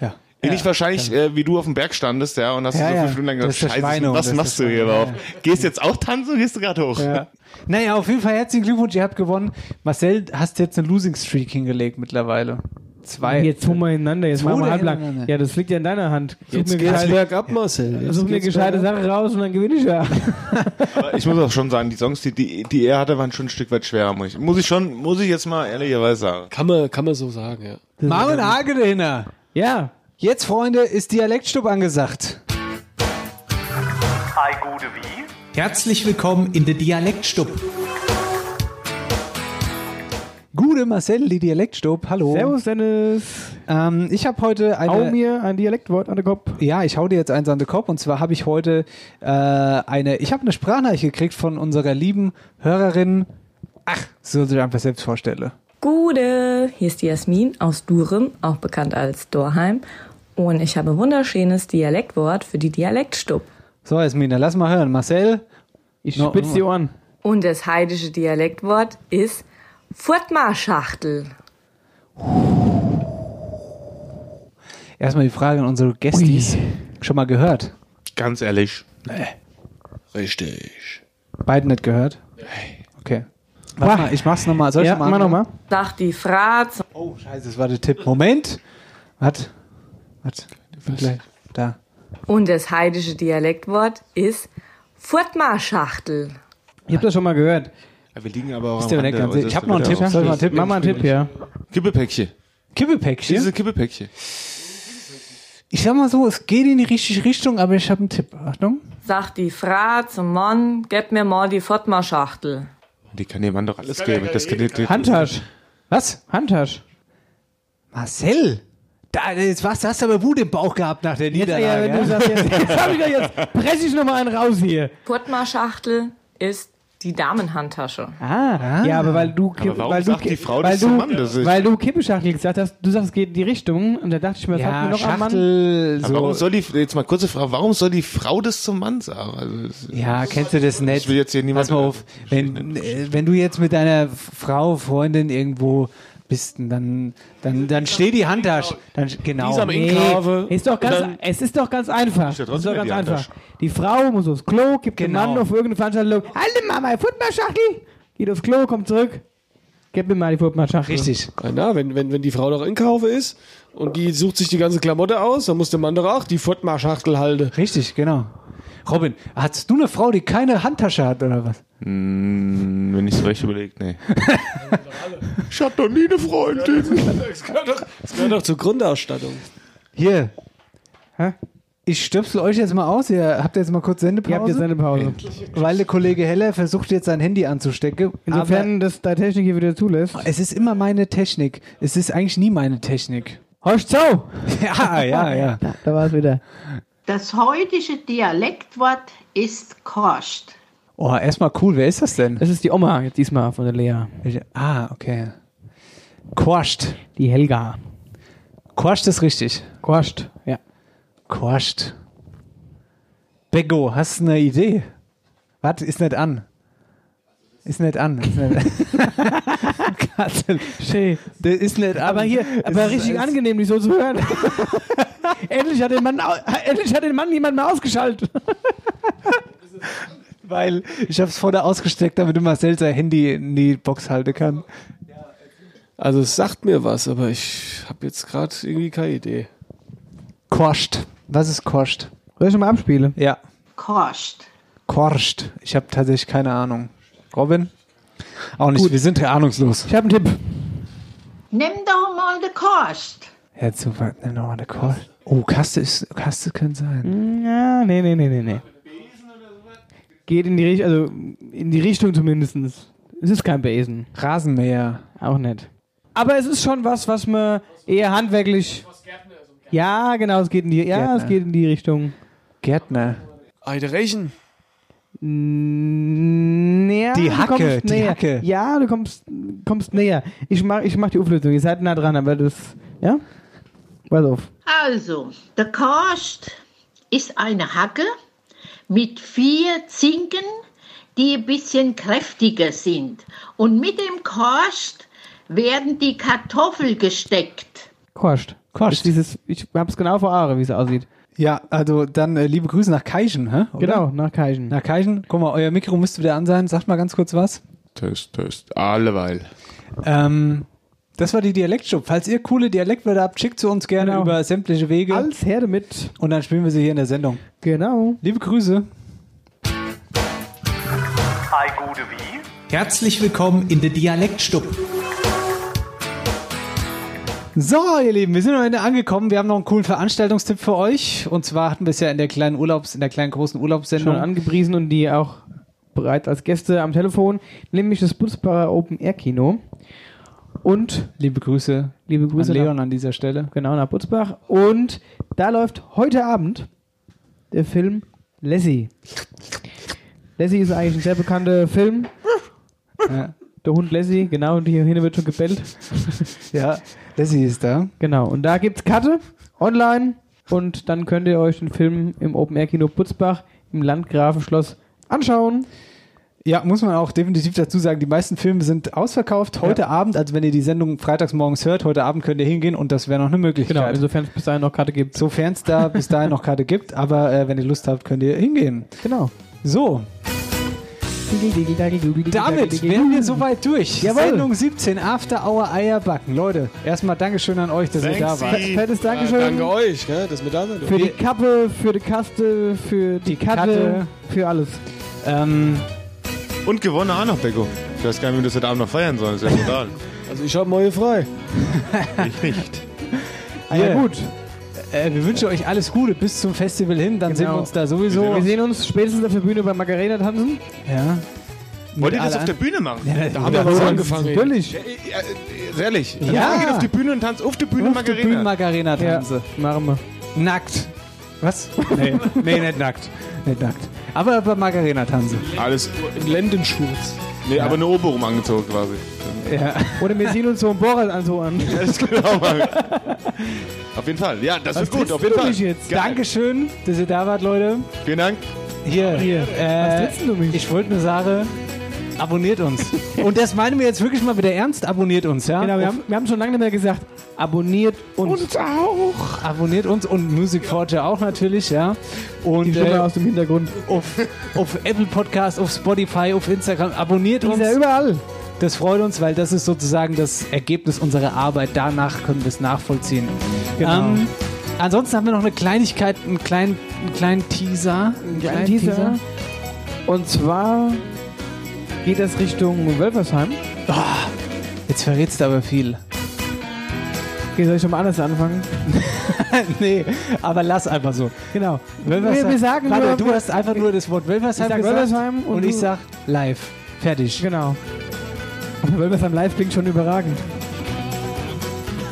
Ja. Ähnlich wahrscheinlich, äh, wie du auf dem Berg standest, ja, und hast Ja, so ja. fünf Stunden lang gesagt, scheiße, Schweinehund, was machst du hier drauf? Gehst jetzt auch tanzen oder gehst du gerade hoch? Ja. Naja, auf jeden Fall herzlichen Glückwunsch, ihr habt gewonnen. Marcel, hast jetzt eine Losing Streak hingelegt mittlerweile. Zwei. Jetzt tun wir hintereinander, jetzt Zwei machen wir halblang. Ja, das liegt ja in deiner Hand. Such Jetzt mir geht's gescheite, bergab, Marcel. Jetzt such mir gescheite. Sache raus und dann gewinne ich ja. Aber ich muss auch schon sagen, die Songs, die, die, die er hatte, waren schon ein Stück weit schwerer. Muss ich, muss ich schon, muss ich jetzt mal ehrlicherweise sagen. Kann man, kann man so sagen, ja. Marvin Hage dahinter. Ja. Jetzt, Freunde, ist Dialektstub angesagt. Ei gute wie? Herzlich willkommen in der Dialektstub. Gute Marcel, die Dialektstub. Hallo. Servus, Dennis. Ähm, ich habe heute eine. Hau mir ein Dialektwort an den Kopf. Ja, ich hau dir jetzt eins an den Kopf. Und zwar habe ich heute äh, eine, ich habe eine Sprachnachricht gekriegt von unserer lieben Hörerin. Ach, so sich einfach selbst vorstelle. Gude, hier ist die Jasmin aus Durem, auch bekannt als Dorheim. Und ich habe ein wunderschönes Dialektwort für die Dialektstub. So, Jasmina, lass mal hören. Marcel. Ich No, spitz die. Ohren. Und das heidische Dialektwort ist Furtmarschachtel. Erstmal die Frage an unsere Gästis. Schon mal gehört? Ganz ehrlich. Richtig. Beiden nicht gehört? Okay. Warte mal, ich mach's nochmal. Soll ich Ja, mal mach nochmal. Sagt die Fratz. Oh, scheiße, das war der Tipp. Moment. Was? Was? Da. Und das heidische Dialektwort ist Furtmarschachtel. Ich hab das schon mal gehört. Ja, wir liegen aber auch am ganz- äußerst ich hab noch einen Tipp. Soll ich mal einen Tipp Mach mal einen Tipp hier. Kippepäckchen. Kippepäckchen? Diese Kippepäckchen. Ich sag mal so, es geht in die richtige Richtung, aber ich habe einen Tipp. Achtung. Sagt die Frau zum Mann, gib mir mal die Furtmarschachtel. Die kann dem Mann doch alles geben. Das kann, die, Handtasch. Was? Handtasch. Marcel? Da, jetzt was, hast du aber Wut im Bauch gehabt nach der Jetzt, ja, Niederlage. wenn du sagst, jetzt, jetzt hab ich doch jetzt, press ich nochmal einen raus hier. Furtmarschachtel ist die Damenhandtasche. Ah, ja, aber weil du, Aber warum weil du, die Frau weil du, Mann? Weil du Kippeschachtel gesagt hast, du sagst, es geht in die Richtung, und da dachte ich mir, was hat ja, mir noch am Mann? Schachtel, Aber warum so. soll die, jetzt mal kurze Frage, warum soll die Frau das zum Mann sagen? Also, Ja, kennst du das nicht? Ich will jetzt hier niemand- Pass mal auf, wenn, äh, wenn du jetzt mit deiner Frau, Freundin irgendwo bist, dann, dann, dann steht die Handtasche. Dann, genau. Nee, Inkaufe. ist doch ganz, dann- es ist doch ganz einfach. ja ist doch ganz die einfach. Handtasche. Die Frau muss aufs Klo, gibt Genau. dem Mann auf irgendeine Veranstaltung, halte Mama, Futmarschachtel, geht aufs Klo, kommt zurück, gib mir mal die Futmarschachtel. Richtig. Na, wenn, wenn, wenn die Frau doch in Kaufe ist und die sucht sich die ganze Klamotte aus, dann muss der Mann doch auch die Fortmarschachtel halten. Richtig, genau. Robin, hast du eine Frau, die keine Handtasche hat oder was? Hm, wenn ich so recht überlegt, nee. ich hab doch nie eine Freundin. Das gehört doch, das gehört doch zur Grundausstattung. Hier. Hä? Ich stöpsel euch jetzt mal aus. Ihr habt jetzt mal kurz Sendepause. Ihr habt jetzt eine Pause. weil der Kollege Heller versucht jetzt sein Handy anzustecken. Insofern das deine Technik hier wieder zulässt. es ist immer meine Technik. Es ist eigentlich nie meine Technik. Horst so! Ja, ja, ja. Da, da war es wieder. Das heutige Dialektwort ist Korst. Oh, erstmal cool. Wer ist das denn? Das ist die Oma jetzt diesmal von der Lea. Ah, okay. Korscht. Die Helga. Korscht ist richtig. Korscht, ja. Korscht. Bego, hast du eine Idee? Warte, ist nicht an. Ist nicht an. Ist nicht Schön. Der ist nicht. Aber hier, aber Es ist richtig alles- angenehm, dich so zu hören. endlich, hat den Mann, endlich hat den Mann niemand mehr ausgeschaltet. Weil ich hab's vorne ausgesteckt, damit du Marcel sein Handy in die Box halten kann. Also es sagt mir was, aber ich habe jetzt gerade irgendwie keine Idee. Korscht. Was ist Korscht? Soll ich mal abspielen? Ja. Korst. Korscht. Ich habe tatsächlich keine Ahnung. Robin? Auch nicht. Wir sind ja ahnungslos. Ich habe einen Tipp. Nimm doch mal de Korst. Ja, zu weit. Nimm nochmal eine Korscht. Oh, Kaste ist, Kaste könnte sein. Ja, nee, nee, nee, nee, nee. Geht in die Richtung, also in die Richtung zumindest. Es ist kein Besen. Rasenmäher. Auch nicht. Aber es ist schon was, was man eher handwerklich. Ja, genau, es geht in die, ja, Gärtner. es geht in die Richtung. Gärtner. Eiderechen. Näher. Die du Hacke, die näher. Hacke. Ja, du kommst, kommst näher. Ich mach, ich mach die Auflösung. Ihr seid nah dran, aber das, ja? Pass auf. Also, der Korst ist eine Hacke mit vier Zinken, die ein bisschen kräftiger sind. Und mit dem Korst werden die Kartoffel gesteckt. Korscht. Korscht. Ist Dieses, ich hab's genau vor Augen, wie es aussieht. Ja, also dann äh, liebe Grüße nach Kaichen, hä? Oder? Genau, nach Kaichen. Nach Kaichen. Guck mal, euer Mikro müsste wieder an sein. Sagt mal ganz kurz was. Test, Test. Alleweil. Ähm, das war die Dialektstub. Falls ihr coole Dialektwörter habt, schickt sie uns gerne Genau. über sämtliche Wege. Alles her damit. Und dann spielen wir sie hier in der Sendung. Genau. Liebe Grüße. Herzlich willkommen in der Dialektstub. So, ihr Lieben, wir sind am Ende angekommen. Wir haben noch einen coolen Veranstaltungstipp für euch. Und zwar hatten wir es ja in der kleinen Urlaubs, in der kleinen großen Urlaubssendung. Schon angepriesen und die auch bereit als Gäste am Telefon, nämlich das Butzbacher Open Air Kino. Und Liebe Grüße, liebe Grüße an Leon nach, an dieser Stelle. genau nach Butzbach. Und da läuft heute Abend der Film Lassie. Lassie ist eigentlich ein sehr bekannter Film. Ja, Der Hund Lassie, genau, und hier hinten wird schon gebellt. ja Lassie ist da. Genau, und da gibt's Karte online und dann könnt ihr euch den Film im Open Air Kino Butzbach im Landgrafenschloss anschauen. Ja, muss man auch definitiv dazu sagen, die meisten Filme sind ausverkauft. Heute Abend, also wenn ihr die Sendung freitags morgens hört, heute Abend könnt ihr hingehen und das wäre noch eine Möglichkeit. Genau, insofern es bis dahin noch Karte gibt. Sofern es da bis dahin noch Karte gibt, aber äh, wenn ihr Lust habt, könnt ihr hingehen. Genau. So, damit wären wir soweit durch. Jawohl. Sendung 17, After Hour Eierbacken. Leute, erstmal Dankeschön an euch, dass ihr da wart. Fettes Dankeschön. Ja, danke euch, ne, dass wir da sind. Für die Kappe, für die Kaste, für die, Die Karte, Katte. für alles. Ähm, Und gewonnen auch noch, Beko. Ich weiß gar nicht, wie wir das heute Abend noch feiern sollen. Das ist ja total. Also ich habe neue frei. ich nicht. Ah, ja, Yeah. gut. Äh, wir wünschen euch alles Gute bis zum Festival hin, dann sehen Genau. wir uns da sowieso. Wir sehen uns spätestens auf der Bühne bei Macarena tanzen. ja. Wollt ihr das auf der Bühne machen? Da haben wir aber so angefangen. Natürlich. Ja, äh, äh, ehrlich. Ja. Ja. Geht auf die Bühne und tanzt auf die Bühne Auf der Margarina. Bühne Margarina Ja, tanze. machen wir. Nackt. Was? Nee, nee, nicht nackt. Nicht nackt. Aber bei Margarina tanzen. Alles. In Lendenschurz. Nee, aber eine Oberrum angezogen quasi. Ja. Oder wir ziehen uns so einen Bohrer an so an. Das ist genau mal. Auf jeden Fall. Ja, das wird gut. Auf jeden du Fall. mich jetzt? Geil. Dankeschön, dass ihr da wart, Leute. Vielen Dank. Hier. Hier. Äh, Was trittst du mich? Ich wollte nur sagen, abonniert uns. Und das meinen wir jetzt wirklich mal wieder ernst. Abonniert uns, ja? Genau, wir haben, wir haben schon lange nicht mehr gesagt, abonniert uns. auch. Abonniert uns und Music Forger auch natürlich, ja. Und Die Stimme äh, aus dem Hintergrund. auf, auf Apple Podcast, auf Spotify, auf Instagram. Abonniert uns. ist ja überall. Das freut uns, weil das ist sozusagen das Ergebnis unserer Arbeit. Danach können wir es nachvollziehen. Genau. Ähm, ansonsten haben wir noch eine Kleinigkeit, einen kleinen, einen kleinen Teaser. Einen Kleinen Teaser. Und zwar geht das Richtung Wölfersheim. Jetzt verrätst du aber viel. Okay, soll ich schon mal anders anfangen? nee, aber lass einfach so. Genau. Wölfersheim- Wir, sagen Warte, nur, du hast einfach nur das Wort Wölfersheim gesagt Wölfersheim und, und ich sag live. Fertig. Genau. Wölfersheim live klingt schon überragend.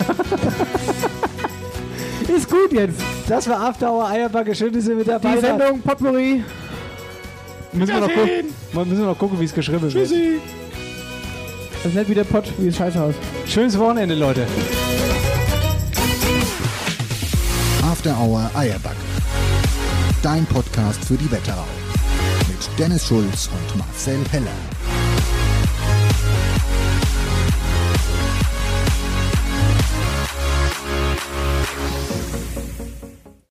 Ist gut jetzt. Das war After Hour Eierbacke. Schön, dass ihr mit dabei Die. Sendung Potpourri. Müssen wir, noch gucken, müssen wir noch gucken, wie es geschrieben wird. Das ist nicht wie der Pott, wie das Scheißhaus. Schönes Wochenende, Leute. After Hour Eierback. Dein Podcast für die Wetterau. Mit Dennis Schulz und Marcel Heller.